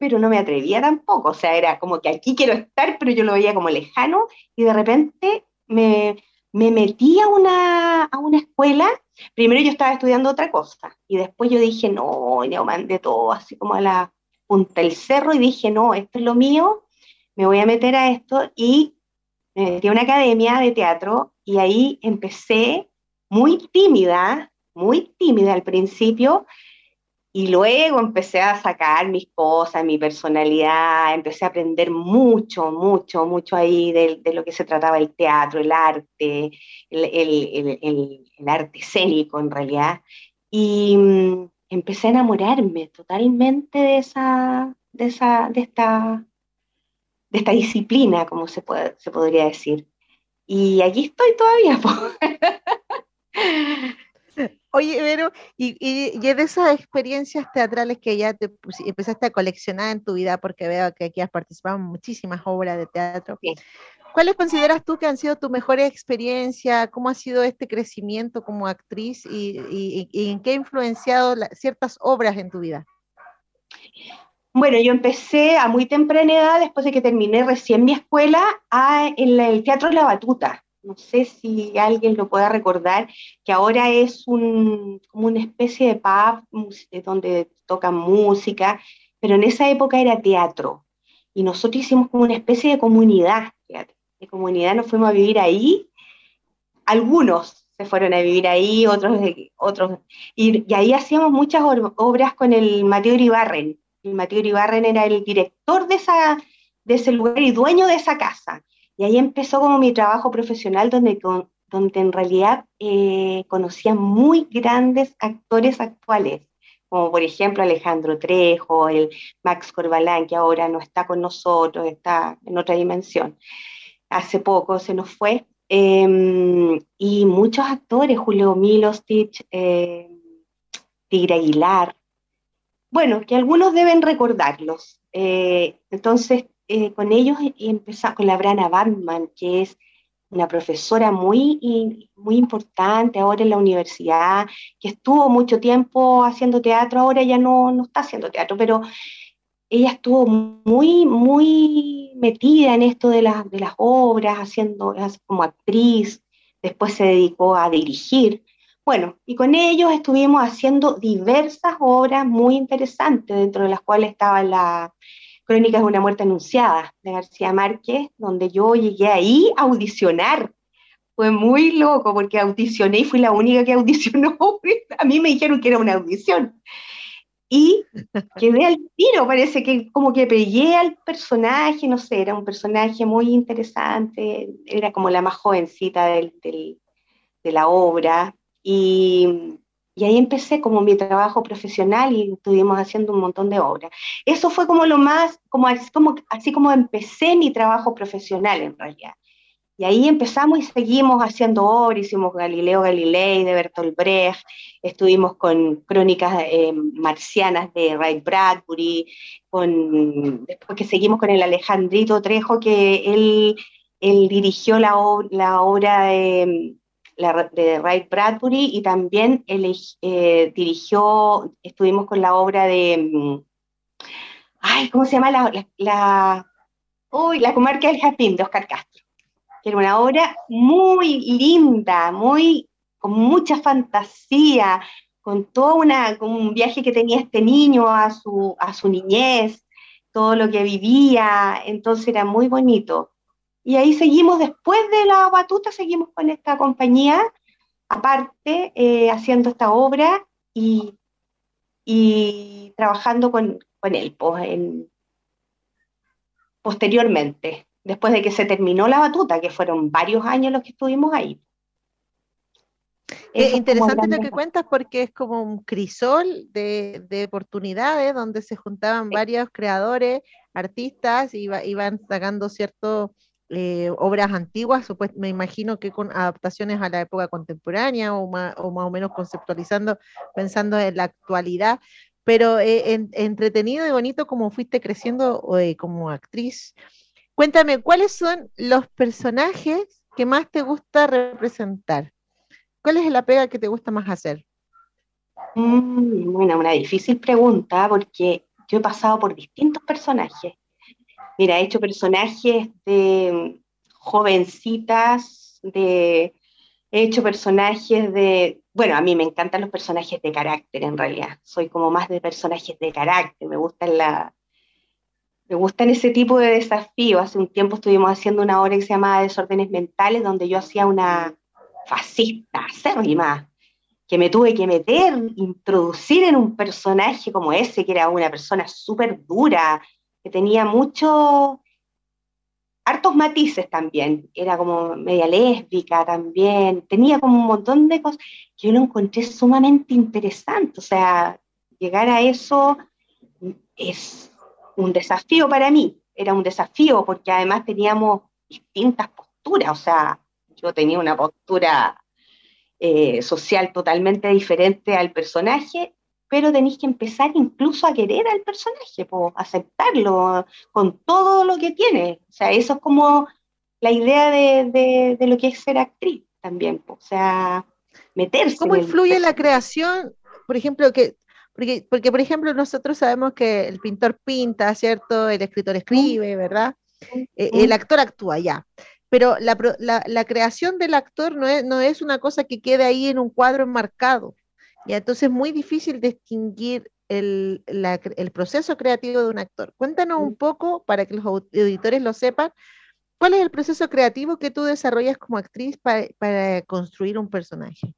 pero no me atrevía tampoco, o sea, era como que aquí quiero estar, pero yo lo veía como lejano y de repente me, me metí a una, a una escuela, primero yo estaba estudiando otra cosa, y después yo dije, no, yo mandé todo así como a la punta del cerro, y dije, no, esto es lo mío, me voy a meter a esto, y me una academia de teatro, y ahí empecé muy tímida, muy tímida al principio, y luego empecé a sacar mis cosas, mi personalidad, empecé a aprender mucho, mucho, mucho ahí de, lo que se trataba el teatro, el arte, el, arte escénico en realidad. Y mm, empecé a enamorarme totalmente de esa, de esa, de esta, de esta disciplina, como se, puede, se podría decir. Y aquí estoy todavía. Oye, Vero, y, y, de esas experiencias teatrales que ya te empezaste a coleccionar en tu vida, porque veo que aquí has participado en muchísimas obras de teatro, ¿cuáles consideras tú que han sido tu mejor experiencia? ¿Cómo ha sido este crecimiento como actriz y, en qué ha influenciado ciertas obras en tu vida? Bueno, yo empecé a muy temprana edad, después de que terminé recién mi escuela, a, en el Teatro La Batuta no sé si alguien lo pueda recordar, que ahora es un, como una especie de pub donde tocan música, pero en esa época era teatro. Y nosotros hicimos como una especie de comunidad, de comunidad nos fuimos a vivir ahí. Algunos se fueron a vivir ahí, otros, otros y, ahí hacíamos muchas obras con el Mateo Iribarren. El Mateo Iribarren era el director de, de ese lugar y dueño de esa casa. Y ahí empezó como mi trabajo profesional donde, donde en realidad eh, conocía muy grandes actores actuales, como por ejemplo Alejandro Trejo, el Max Corbalán, que ahora no está con nosotros, está en otra dimensión. Hace poco se nos fue. Em, y muchos actores, Julio Milostich, eh, Tigre Aguilar, bueno, que algunos deben recordarlos. Eh, entonces, eh, con ellos y empezar con la Brana Batman, que es una profesora muy, muy importante ahora en la universidad, que estuvo mucho tiempo haciendo teatro, ahora ya no, no está haciendo teatro, pero ella estuvo muy, muy metida en esto de, de las obras, haciendo como actriz, después se dedicó a dirigir. Bueno, y con ellos estuvimos haciendo diversas obras muy interesantes, dentro de las cuales estaba la Crónicas de una muerte anunciada de García Márquez, donde yo llegué ahí a audicionar. Fue muy loco porque audicioné y fui la única que audicionó. a mí me dijeron que era una audición. Y quedé al tiro, parece que como que pegué al personaje, no sé, era un personaje muy interesante, era como la más jovencita de la obra. Y, y ahí empecé como mi trabajo profesional y estuvimos haciendo un montón de obras. Eso fue como lo más, como así como, así como empecé mi trabajo profesional en realidad. Y ahí empezamos y seguimos haciendo obras, hicimos Galileo Galilei de Bertolt Brecht, estuvimos con crónicas eh, marcianas de Ray Bradbury, con, después que seguimos con el Alejandrito Trejo, que él, él dirigió la, la obra de de Ray Bradbury y también eh, dirigió, estuvimos con la obra de, mm, ay, ¿cómo se llama? La, la, la comarca del Jardín de Oscar Castro, que era una obra muy linda, muy, con mucha fantasía, con todo una, con un viaje que tenía este niño a su, a su niñez, todo lo que vivía, entonces era muy bonito. Y ahí seguimos, después de la batuta, seguimos con esta compañía, aparte, eh, haciendo esta obra y, y trabajando con, con él pues, en, posteriormente, después de que se terminó la batuta, que fueron varios años los que estuvimos ahí. Es interesante lo que cuentas porque es como un crisol de, de oportunidades donde se juntaban varios creadores, artistas y iban sacando cierto eh, obras antiguas, me imagino que con adaptaciones a la época contemporánea o más o, menos conceptualizando, pensando en la actualidad, pero eh, entretenido y bonito como fuiste creciendo eh, como actriz. Cuéntame, ¿cuáles son los personajes que más te gusta representar? ¿Cuál es la pega que te gusta más hacer? Mm, bueno, una difícil pregunta porque yo he pasado por distintos personajes Mira, he hecho personajes de jovencitas, de, he hecho personajes de, bueno, a mí me encantan los personajes de carácter en realidad, soy como más de personajes de carácter, me gustan la... Me gustan ese tipo de desafíos. Hace un tiempo estuvimos haciendo una obra que se llamaba Desórdenes Mentales, donde yo hacía una fascista, acérrima, que me tuve que meter, introducir en un personaje como ese, que era una persona súper dura, que tenía muchos, hartos matices también, era como media lésbica también, tenía como un montón de cosas que yo lo encontré sumamente interesante, o sea, llegar a eso es un desafío para mí, era un desafío porque además teníamos distintas posturas, o sea, yo tenía una postura eh, social totalmente diferente al personaje pero tenéis que empezar incluso a querer al personaje, aceptarlo con todo lo que tiene. O sea, eso es como la idea de, lo que es ser actriz también, o sea, meterse. ¿Cómo influye la creación, por ejemplo, que porque, porque, por ejemplo, nosotros sabemos que el pintor pinta, ¿cierto? El escritor escribe, ¿verdad? Eh, el actor actúa ya. Pero la, la, creación del actor no es, no es, una cosa que quede ahí en un cuadro enmarcado. Y entonces es muy difícil distinguir el, proceso creativo de un actor. Cuéntanos un poco, para que los auditores lo sepan, ¿cuál es el proceso creativo que tú desarrollas como actriz para, construir un personaje?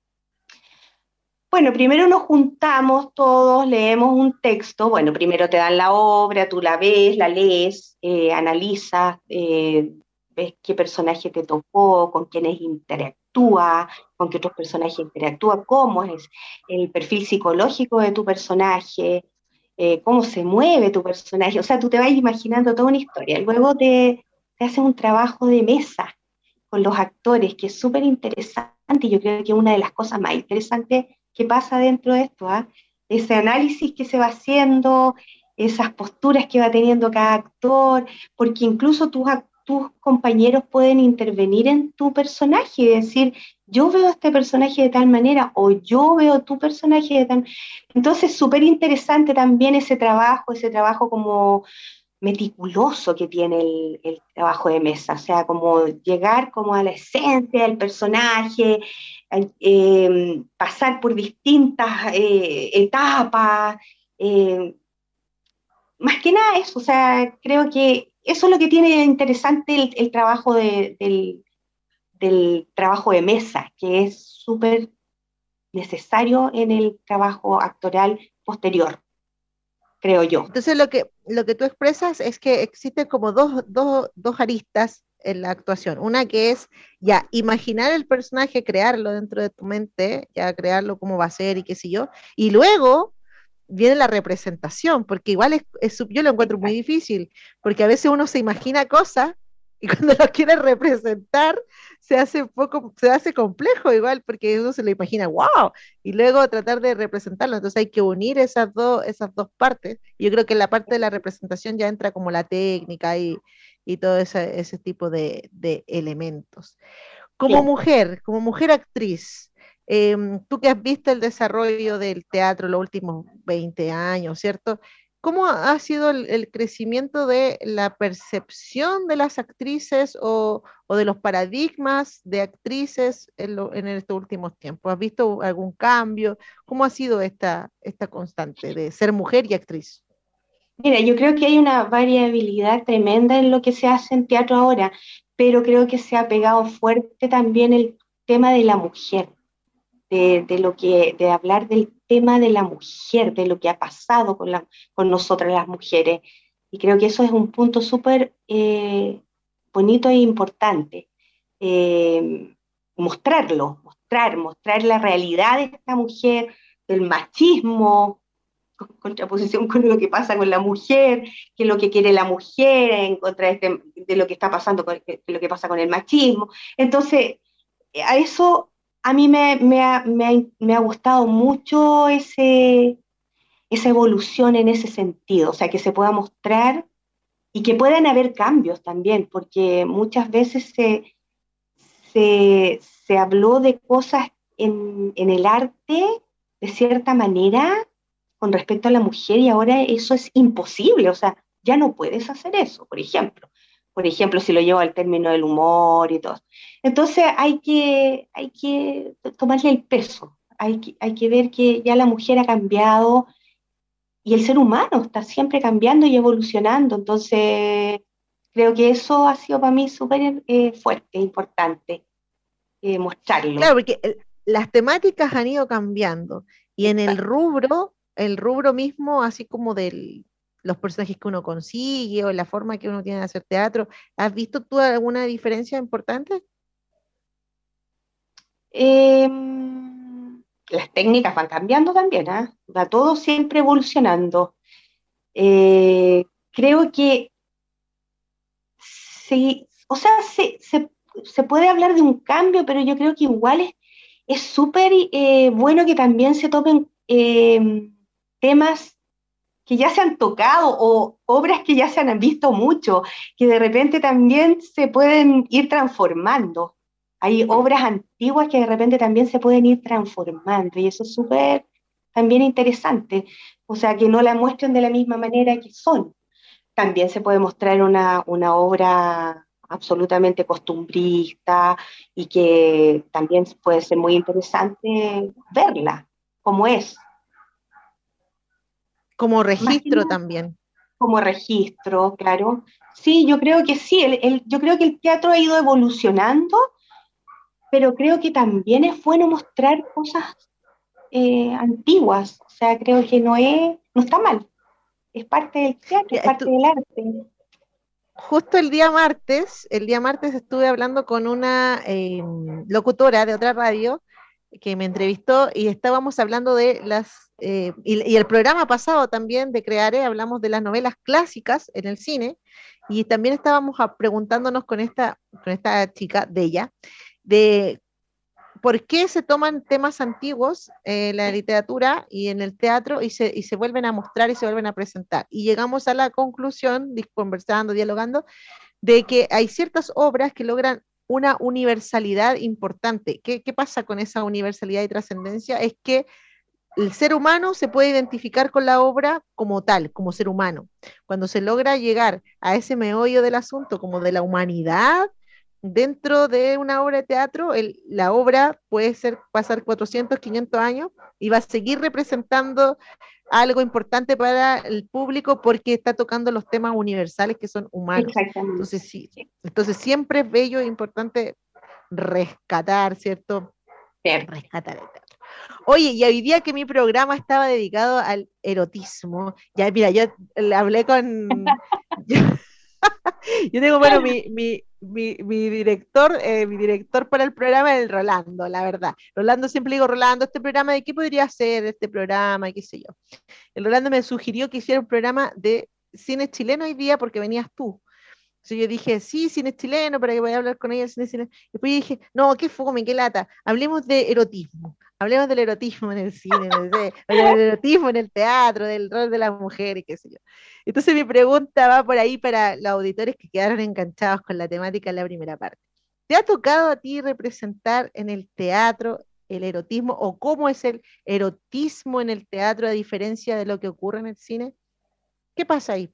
Bueno, primero nos juntamos todos, leemos un texto, bueno, primero te dan la obra, tú la ves, la lees, eh, analizas, eh, ves qué personaje te tocó, con quiénes interactúas interactúa, con qué otros personajes interactúa, cómo es el perfil psicológico de tu personaje, eh, cómo se mueve tu personaje. O sea, tú te vas imaginando toda una historia. Luego te, te haces un trabajo de mesa con los actores, que es súper interesante. Yo creo que una de las cosas más interesantes que pasa dentro de esto, ¿ah? ese análisis que se va haciendo, esas posturas que va teniendo cada actor, porque incluso tus, tus compañeros pueden intervenir en tu personaje y decir, yo veo este personaje de tal manera o yo veo tu personaje de tal Entonces, súper interesante también ese trabajo, ese trabajo como meticuloso que tiene el, trabajo de mesa, o sea, como llegar como a la esencia del personaje, em, pasar por distintas eh, etapas, eh, más que nada eso, o sea, creo que eso es lo que tiene interesante el, trabajo del, trabajo de mesa, que es súper necesario en el trabajo actoral posterior, creo yo. Entonces lo que, lo que tú expresas es que existen como dos, dos, dos aristas en la actuación. Una que es ya imaginar el personaje, crearlo dentro de tu mente, ya crearlo cómo va a ser y qué sé yo, y luego viene la representación, porque igual es, yo lo encuentro muy difícil, porque a veces uno se imagina cosas y cuando lo quiere representar se hace poco, se hace complejo igual, porque uno se lo imagina, wow, y luego tratar de representarlo, entonces hay que unir esas dos, esas dos partes, yo creo que en la parte de la representación ya entra como la técnica y, y todo ese, ese tipo de, de elementos. Como mujer, como mujer actriz, Em, tú que has visto el desarrollo del teatro los últimos 20 años, ¿cierto? ¿Cómo ha sido el, crecimiento de la percepción de las actrices o, de los paradigmas de actrices en, estos últimos tiempos? ¿Has visto algún cambio? ¿Cómo ha sido esta constante de ser mujer y actriz? Mira, yo creo que hay una variabilidad tremenda en lo que se hace en teatro ahora, pero creo que se ha pegado fuerte también el tema de la mujer de, lo que, de hablar del tema de la mujer, de lo que ha pasado con, la, con nosotras las mujeres. Y creo que eso es un punto súper eh, bonito e importante. Eh, mostrarlo, mostrar, mostrar la realidad de esta mujer, del machismo, con contraposición con lo que pasa con la mujer, qué es lo que quiere la mujer en contra de, este, lo que está pasando con lo que pasa con el machismo. Entonces, a eso a mí me, ha, gustado mucho esa evolución en ese sentido, o sea, que se pueda mostrar y que puedan haber cambios también, porque muchas veces se, se, habló de cosas en, en, el arte de cierta manera con respecto a la mujer y ahora eso es imposible, o sea, ya no puedes hacer eso, por ejemplo por ejemplo, si lo llevo al término del humor y todo. Entonces hay que, hay que tomarle el peso, hay que, hay que ver que ya la mujer ha cambiado y el ser humano está siempre cambiando y evolucionando. Entonces, creo que eso ha sido para mí súper eh, fuerte, importante, eh, mostrarlo. Claro, porque las temáticas han ido cambiando y en el rubro, el rubro mismo, así como del, los personajes que uno consigue o la forma que uno tiene de hacer teatro. ¿Has visto tú alguna diferencia importante? Em, las técnicas van cambiando también, ¿ah? va todo siempre evolucionando. Eh, creo que sí, o sea, se, se, puede hablar de un cambio, pero yo creo que igual es súper eh, bueno que también se tomen em, temas que ya se han tocado o obras que ya se han visto mucho, que de repente también se pueden ir transformando. Hay obras antiguas que de repente también se pueden ir transformando y eso es súper también interesante. O sea, que no la muestren de la misma manera que son. También se puede mostrar una, una obra absolutamente costumbrista y que también puede ser muy interesante verla como es. Como registro también. Como registro, claro. Sí, yo creo que sí, el, yo creo que el teatro ha ido evolucionando, pero creo que también es bueno mostrar cosas eh, antiguas. O sea, creo que no es, no está mal. Es parte del teatro, es parte del arte. Justo el día martes, el día martes estuve hablando con una em, locutora de otra radio que me entrevistó y estábamos hablando de las, eh, y, el programa pasado también de Creare, hablamos de las novelas clásicas en el cine, y también estábamos preguntándonos con esta, con esta chica de ella, de por qué se toman temas antiguos en la literatura y en el teatro y se, y se vuelven a mostrar y se vuelven a presentar. Y llegamos a la conclusión, conversando, dialogando, de que hay ciertas obras que logran una universalidad importante. ¿Qué, qué pasa con esa universalidad y trascendencia? Es que el ser humano se puede identificar con la obra como tal, como ser humano. Cuando se logra llegar a ese meollo del asunto, como de la humanidad, dentro de una obra de teatro, la obra puede ser pasar 400, 500 años y va a seguir representando algo importante para el público porque está tocando los temas universales que son humanos. Entonces, sí, entonces siempre es bello e importante rescatar, ¿cierto? Rescatar el teatro. Oye, y hoy día que mi programa estaba dedicado al erotismo, ya mira, yo hablé con... yo, tengo, bueno, mi, mi, mi, mi director, eh, mi director para el programa es el Rolando, la verdad. Rolando siempre digo, Rolando, este programa, ¿de qué podría ser este programa? Y qué sé yo. El Rolando me sugirió que hiciera un programa de cine chileno hoy día porque venías tú. Entonces yo dije, sí, cine chileno, para que voy a hablar con ella, cine chileno. Después yo dije, no, qué fome, qué lata. Hablemos de erotismo. Hablemos del erotismo en el cine, del erotismo en el teatro, del rol de la mujer y qué sé yo. Entonces mi pregunta va por ahí para los auditores que quedaron enganchados con la temática en la primera parte. ¿Te ha tocado a ti representar en el teatro el erotismo o cómo es el erotismo en el teatro a diferencia de lo que ocurre en el cine? ¿Qué pasa ahí?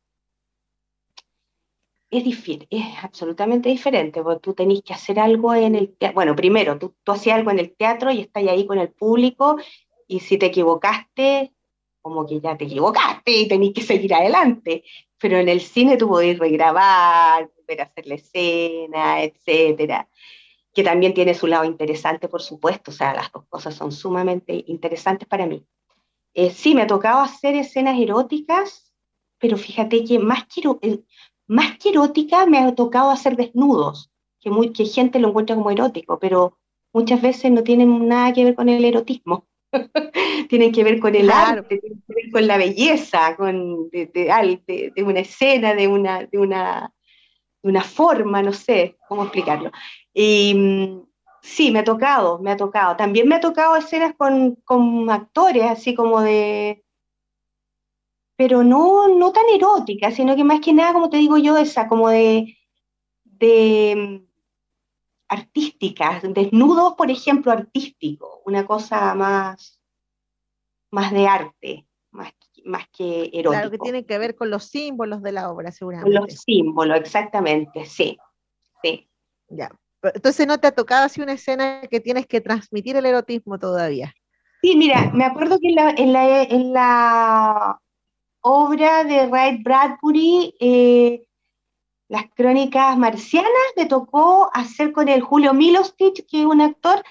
Es, es absolutamente diferente, porque tú tenés que hacer algo en el teatro. Bueno, primero, tú, tú hacías algo en el teatro y estás ahí con el público, y si te equivocaste, como que ya te equivocaste y tenés que seguir adelante. Pero en el cine tú podés regrabar, volver hacer la escena, etcétera. Que también tiene su lado interesante, por supuesto, o sea, las dos cosas son sumamente interesantes para mí. Eh, sí, me ha tocado hacer escenas eróticas, pero fíjate que más quiero, más que erótica, me ha tocado hacer desnudos, que, muy, que gente lo encuentra como erótico, pero muchas veces no tienen nada que ver con el erotismo. tienen que ver con el arte, tienen que ver con la belleza, con de, de, de, una escena, de una, de, una, de una forma, no sé cómo explicarlo. Y mm, sí, me ha tocado, me ha tocado. También me ha tocado escenas con, con actores, así como de, pero no, no tan erótica, sino que más que nada, como te digo yo, esa como de, de mm, artísticas, desnudos, por ejemplo, artístico, una cosa más, más de arte, más, más que erótico. Claro, que tiene que ver con los símbolos de la obra, seguramente. Con los símbolos, exactamente, sí, sí. Ya. Entonces, ¿no te ha tocado así una escena que tienes que transmitir el erotismo todavía? Sí, mira, me acuerdo que en la, en la, en la obra de Ray Bradbury, eh, Las Crónicas Marcianas, me tocó hacer con el Julio Milostich, que es un actor,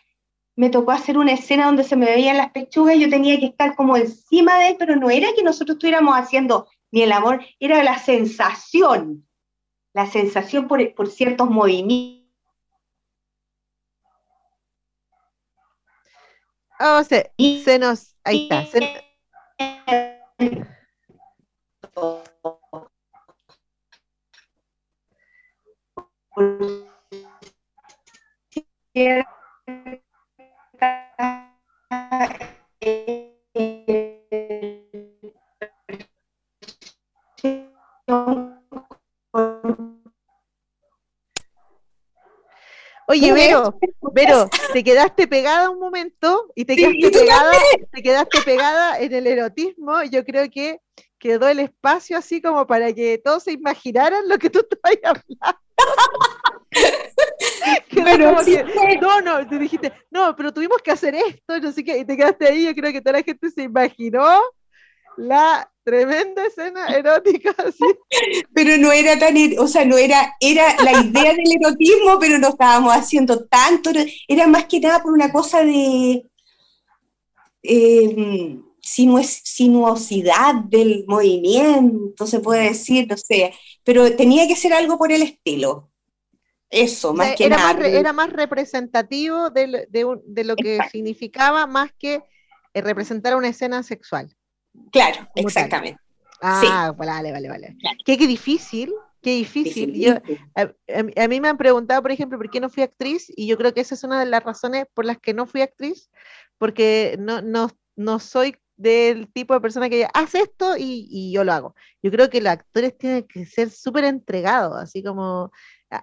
me tocó hacer una escena donde se me veían las pechugas yo tenía que estar como encima de él, pero no era que nosotros estuviéramos haciendo ni el amor, era la sensación, la sensación por, por ciertos movimientos. Oh, se, se nos, ahí está. Se, Oye, Vero, Vero, te quedaste pegada un momento y te quedaste pegada, te quedaste pegada en el erotismo. Yo creo que quedó el espacio así como para que todos se imaginaran lo que tú estabas hablando. no, no, te dijiste, no, pero tuvimos que hacer esto, no sé qué, y te quedaste ahí, yo creo que toda la gente se imaginó la tremenda escena erótica así. Pero no era tan, er, o sea, no era, era la idea del erotismo, pero no estábamos haciendo tanto, era más que nada por una cosa de... Eh, sinuosidad del movimiento, se puede decir, no sé, pero tenía que ser algo por el estilo. Eso, más que era nada. Más, era más representativo de, lo que significaba más que eh, representar una escena sexual. Claro, exactamente. Ah, vale, vale, vale. Qué, difícil, qué difícil. a, mí me han preguntado, por ejemplo, por qué no fui actriz, y yo creo que esa es una de las razones por las que no fui actriz, porque no, no, no soy del tipo de persona que hace esto y, yo lo hago. Yo creo que los actores tienen que ser súper entregados, así como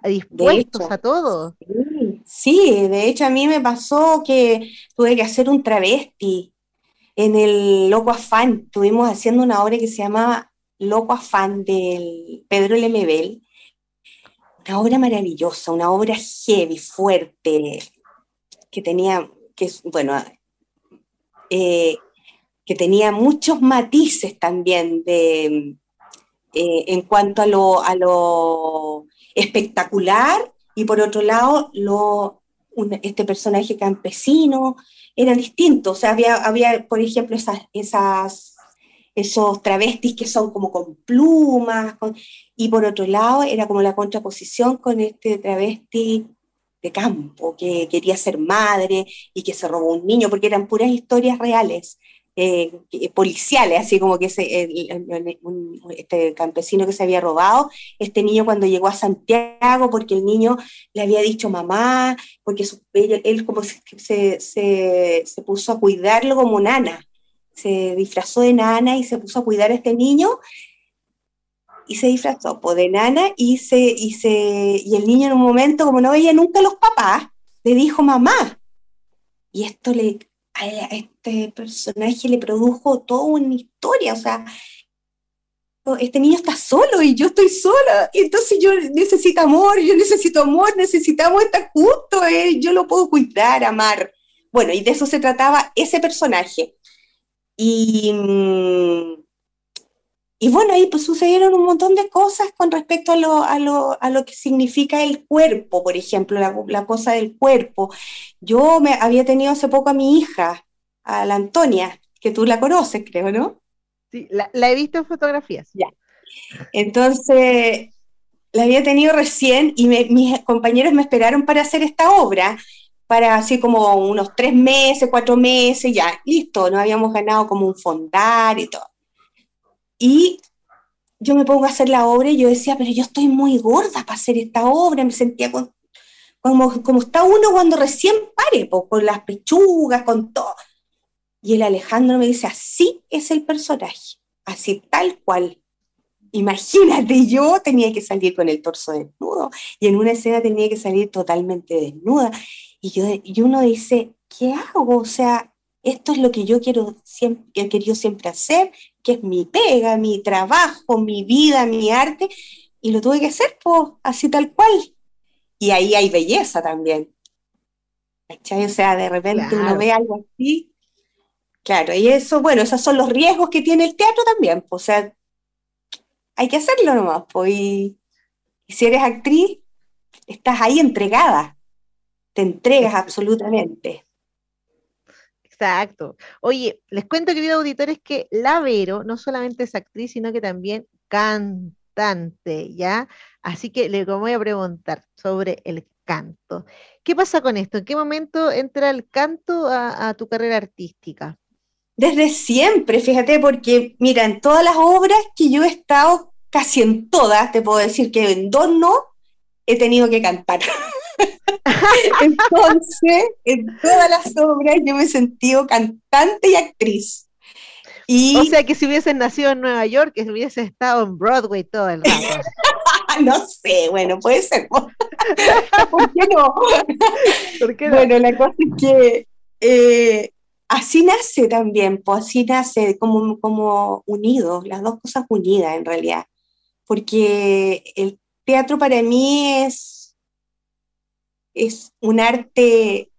dispuestos a todo. Sí, de hecho a mí me pasó que tuve que hacer un travesti en el Loco Afán. Estuvimos haciendo una obra que se llamaba Loco Afán del Pedro Lemebel. Una obra maravillosa, una obra heavy, fuerte, que tenía, que bueno, eh, que tenía muchos matices también de, eh, en cuanto a lo, a lo espectacular y por otro lado lo, este personaje campesino eran distintos. O sea, había, había por ejemplo, esas, esos travestis que son como con plumas, y por otro lado era como la contraposición con este travesti de campo, que quería ser madre y que se robó un niño, porque eran puras historias reales. Eh, policiales, así como que ese, este campesino que se había robado, este niño cuando llegó a Santiago, porque el niño le había dicho mamá, porque él, como se, se, puso a cuidarlo como nana, se disfrazó de nana y se puso a cuidar a este niño, y se disfrazó pues, de nana y, se, y, se, el niño en un momento, como no veía nunca los papás, le dijo mamá. Y esto le este personaje le produjo toda una historia, o sea, este niño está solo y yo estoy sola, y entonces yo necesito amor, yo necesito amor, necesitamos estar juntos, eh, yo lo puedo cuidar, amar. Bueno, y de eso se trataba ese personaje. Y, mm, y bueno, ahí pues sucedieron un montón de cosas con respecto a lo, a lo, a lo que significa el cuerpo, por ejemplo, la, la, cosa del cuerpo. Yo me había tenido hace poco a mi hija, a la Antonia, que tú la conoces, creo, ¿no? Sí, la, la he visto en fotografías. Ya. Entonces, la había tenido recién y mis compañeros me esperaron para hacer esta obra, para así como unos tres meses, cuatro meses, ya, listo, nos habíamos ganado como un fondar y todo. Y yo me pongo a hacer la obra y yo decía, pero yo estoy muy gorda para hacer esta obra, me sentía como, como está uno cuando recién pare, con las pechugas, con todo. Y el Alejandro me dice, así es el personaje, así tal cual. Imagínate, yo tenía que salir con el torso desnudo y en una escena tenía que salir totalmente desnuda. Y, yo, y uno dice, ¿qué hago? O sea, esto es lo que yo quiero siempre, he querido siempre hacer, que es mi pega, mi trabajo, mi vida, mi arte, y lo tuve que hacer, pues, así tal cual. Y ahí hay belleza también. O sea, de repente uno ve algo así. Claro, y eso, bueno, esos son los riesgos que tiene el teatro también, pues, o sea, hay que hacerlo nomás, pues, y si eres actriz, estás ahí entregada, te entregas absolutamente. Exacto. Oye, les cuento, queridos auditores, que la Vero no solamente es actriz, sino que también cantante, ¿ya? Así que le voy a preguntar sobre el canto. ¿Qué pasa con esto? ¿En qué momento entra el canto a, tu carrera artística? Desde siempre, fíjate, porque mira, en todas las obras que yo he estado, casi en todas, te puedo decir que en dos no, he tenido que cantar. Entonces, en todas las obras yo me he sentido cantante y actriz. Y... O sea que si hubieses nacido en Nueva York, que hubiese estado en Broadway todo el rato. no sé, bueno, puede ser. ¿Por qué no? Bueno, la cosa es que eh, así nace también, pues así nace como, como unido, las dos cosas unidas en realidad. Porque el teatro para mí es es un arte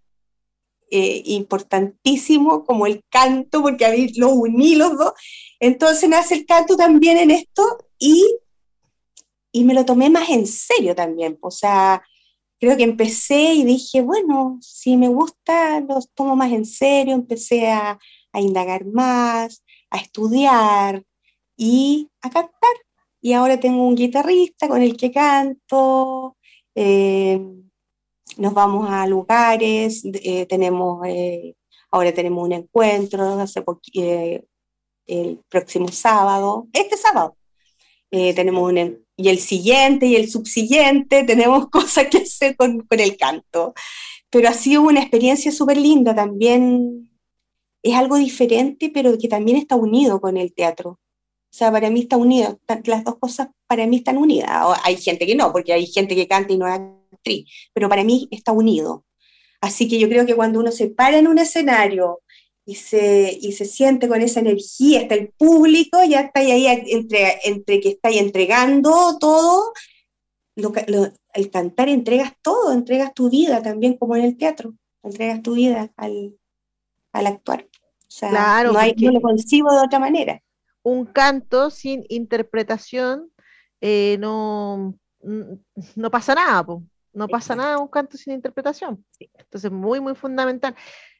eh, importantísimo como el canto, porque a mí lo uní los dos. Entonces nace el canto también en esto y, y me lo tomé más en serio también. O sea, creo que empecé y dije, bueno, si me gusta, los tomo más en serio, empecé a, a indagar más, a estudiar y a cantar. Y ahora tengo un guitarrista con el que canto. Eh, nos vamos a lugares, eh, tenemos, eh, ahora tenemos un encuentro hace eh, el próximo sábado, este sábado, tenemos un, y el siguiente y el subsiguiente, tenemos cosas que hacer con, con el canto. Pero ha sido una experiencia súper linda también es algo diferente, pero que también está unido con el teatro. O sea, para mí está unido, las dos cosas para mí están unidas. hay gente que no, porque hay gente que canta y no es actriz, pero para mí está unido. Así que yo creo que cuando uno se para en un escenario y se, y se siente con esa energía, está el público, ya está ahí entre, entre que está ahí entregando todo, lo, el cantar entregas todo, entregas tu vida también como en el teatro, entregas tu vida al, al actuar. O sea, claro, no, hay, no lo concibo de otra manera. Un canto sin interpretación eh, no, no pasa nada, no pasa nada un canto sin interpretación. Entonces, muy, muy fundamental.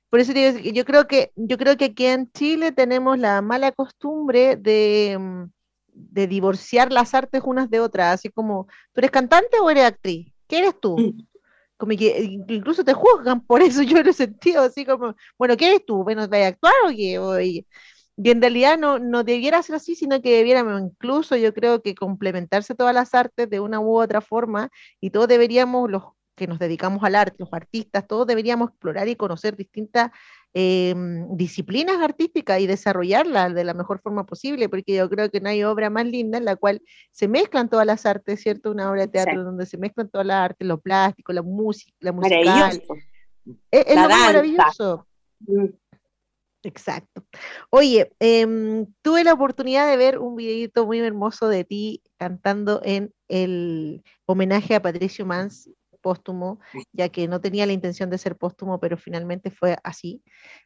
Por eso yo creo que yo creo que aquí en Chile tenemos la mala costumbre de, mm, de divorciar las artes unas de otras, así como, ¿tú eres cantante o eres actriz? ¿Qué eres tú? Mm. Como que incluso te juzgan por eso, yo lo he sentido así como, bueno, ¿qué eres tú? ¿Vas a actuar o qué? y en realidad no, no debiera ser así, sino que debiéramos incluso, yo creo que complementarse todas las artes de una u otra forma y todos deberíamos, los que nos dedicamos al arte, los artistas, todos deberíamos explorar y conocer distintas em, disciplinas artísticas y desarrollarlas de la mejor forma posible, porque yo creo que no hay obra más linda en la cual se mezclan todas las artes, ¿cierto? Una obra de teatro donde se mezclan todas las artes, lo plástico, la música, la musical. Es, es lo maravilloso. Mm. Exacto. Oye, em, tuve la oportunidad de ver un videito muy hermoso de ti cantando en el homenaje a Patricio Mans póstumo, ya que no tenía la intención de ser póstumo, pero finalmente fue así.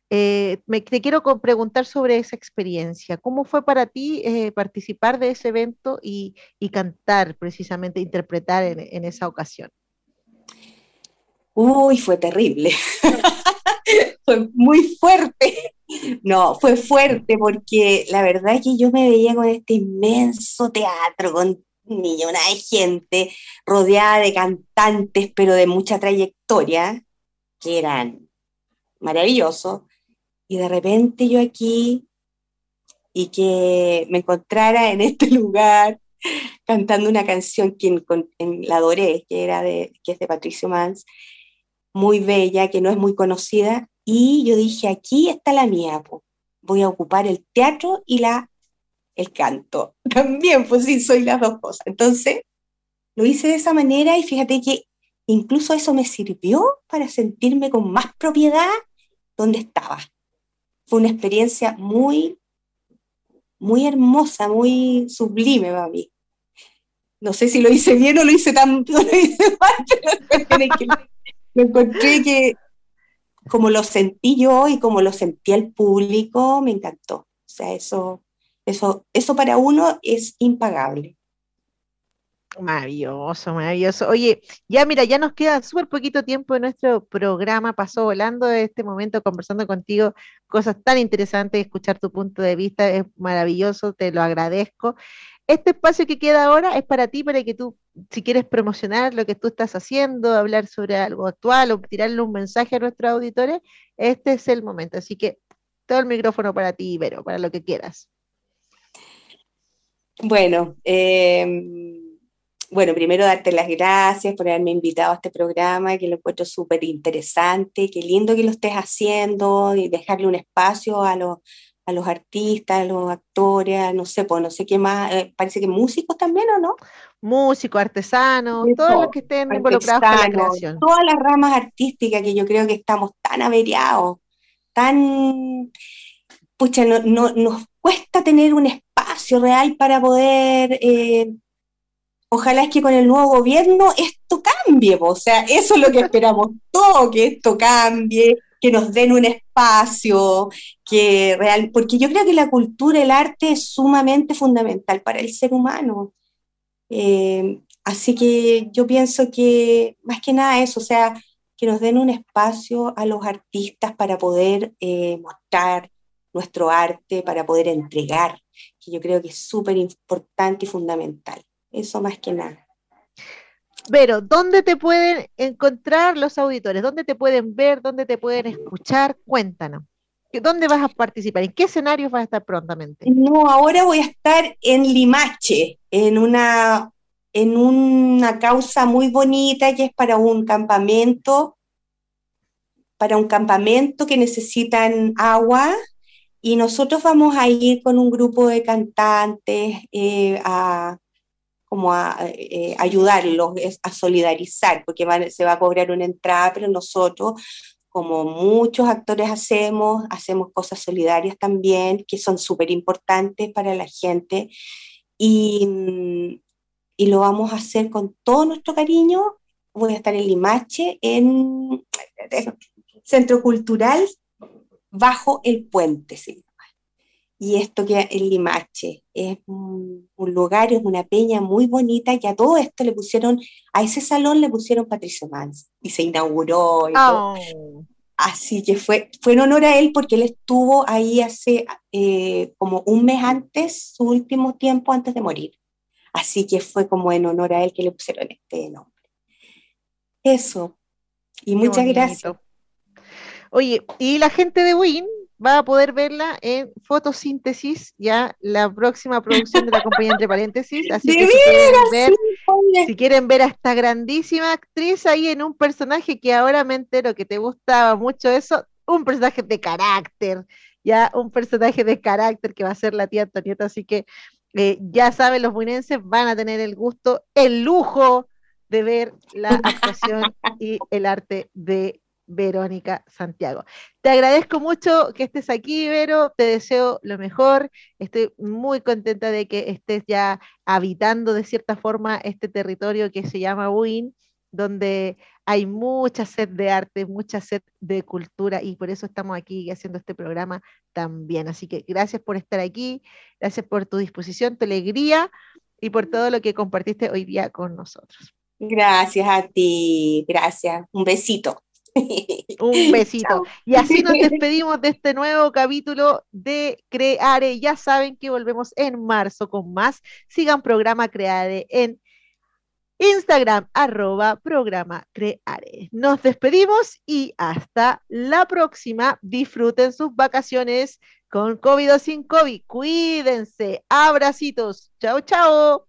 Eh, me, te quiero preguntar sobre esa experiencia. ¿Cómo fue para ti eh, participar de ese evento y, cantar, precisamente, interpretar en, esa ocasión? Uy, fue terrible. fue muy fuerte. No, fue fuerte porque la verdad es que yo me veía con este inmenso teatro, con millona de gente, rodeada de cantantes, pero de mucha trayectoria, que eran maravillosos, y de repente yo aquí, y que me encontrara en este lugar cantando una canción que la adoré, que, era de, que es de Patricio Mans, muy bella, que no es muy conocida, y yo dije, aquí está la mía, voy a ocupar el teatro y la el canto. También, pues sí, soy las dos cosas. Entonces, lo hice de esa manera y fíjate que incluso eso me sirvió para sentirme con más propiedad donde estaba. Fue una experiencia muy, muy hermosa, muy sublime para mí. No sé si lo hice bien o lo hice tan lo hice mal, pero me encontré que como lo sentí yo y como lo sentía el público, me encantó. O sea, eso eso, eso para uno es impagable. Maravilloso, maravilloso. Oye, ya mira, ya nos queda súper poquito tiempo de nuestro programa. Pasó volando de este momento conversando contigo, cosas tan interesantes, escuchar tu punto de vista es maravilloso, te lo agradezco. Este espacio que queda ahora es para ti, para que tú, si quieres promocionar lo que tú estás haciendo, hablar sobre algo actual o tirarle un mensaje a nuestros auditores, este es el momento. Así que todo el micrófono para ti, Ibero, para lo que quieras. Bueno, em, bueno, primero darte las gracias por haberme invitado a este programa, que lo encuentro súper interesante, qué lindo que lo estés haciendo y dejarle un espacio a los, a los artistas, a los actores, no sé, pues no sé qué más, eh, parece que músicos también, ¿o no? Músicos, artesanos, todos los que estén involucrados en la creación. Todas las ramas artísticas que yo creo que estamos tan averiados, tan, pucha, no, no, nos cuesta tener un espacio real para poder, eh, ojalá es que con el nuevo gobierno esto cambie, o sea, eso es lo que esperamos todo, que esto cambie, que nos den un espacio, que real, porque yo creo que la cultura, el arte es sumamente fundamental para el ser humano. Eh, así que yo pienso que más que nada eso, o sea, que nos den un espacio a los artistas para poder eh, mostrar nuestro arte, para poder entregar que yo creo que es súper importante y fundamental. Eso más que nada. Pero, ¿dónde te pueden encontrar los auditores? ¿Dónde te pueden ver? ¿Dónde te pueden escuchar? Cuéntanos. ¿Dónde vas a participar? ¿En qué escenarios vas a estar prontamente? No, ahora voy a estar en Limache, en una, en una causa muy bonita que es para un campamento para un campamento que necesitan agua y nosotros vamos a ir con un grupo de cantantes eh, a como a eh, ayudarlos, a solidarizar, porque se va a cobrar una entrada, pero nosotros, como muchos actores hacemos, hacemos cosas solidarias también, que son súper importantes para la gente, y, y lo vamos a hacer con todo nuestro cariño. Voy a estar en Limache, en Centro Cultural, bajo el puente, ¿sí? y esto que el Limache es un, lugar, es una peña muy bonita y a todo esto le pusieron, a ese salón le pusieron Patricio Mans y se inauguró. Oh. Así que fue, fue en honor a él porque él estuvo ahí hace eh, como un mes antes, su último tiempo antes de morir. Así que fue como en honor a él que le pusieron este nombre. Eso. Y muchas gracias. Oye, y la gente de Win va a poder verla en fotosíntesis, ya la próxima producción de la compañía entre paréntesis. Así que si quieren, ver, a esta grandísima actriz ahí en un personaje que ahora me entero que te gustaba mucho eso, un personaje de carácter, ya un personaje de carácter que va a ser la tía Antonieta, así que eh, ya saben, los buinenses van a tener el gusto, el lujo de ver la actuación y el arte de Verónica Santiago. Te agradezco mucho que estés aquí, Vero, te deseo lo mejor, estoy muy contenta de que estés ya habitando de cierta forma este territorio que se llama Win, donde hay mucha sed de arte, mucha sed de cultura y por eso estamos aquí haciendo este programa también. Así que gracias por estar aquí, gracias por tu disposición, tu alegría y por todo lo que compartiste hoy día con nosotros. Gracias a ti, gracias. Un besito. Un besito. Y así nos despedimos de este nuevo capítulo de Creare. Ya saben que volvemos en marzo con más. Sigan programa Creare en Instagram, arroba programa Creare. Nos despedimos y hasta la próxima. Disfruten sus vacaciones con COVID o sin COVID. Cuídense. Abracitos. Chao, chao.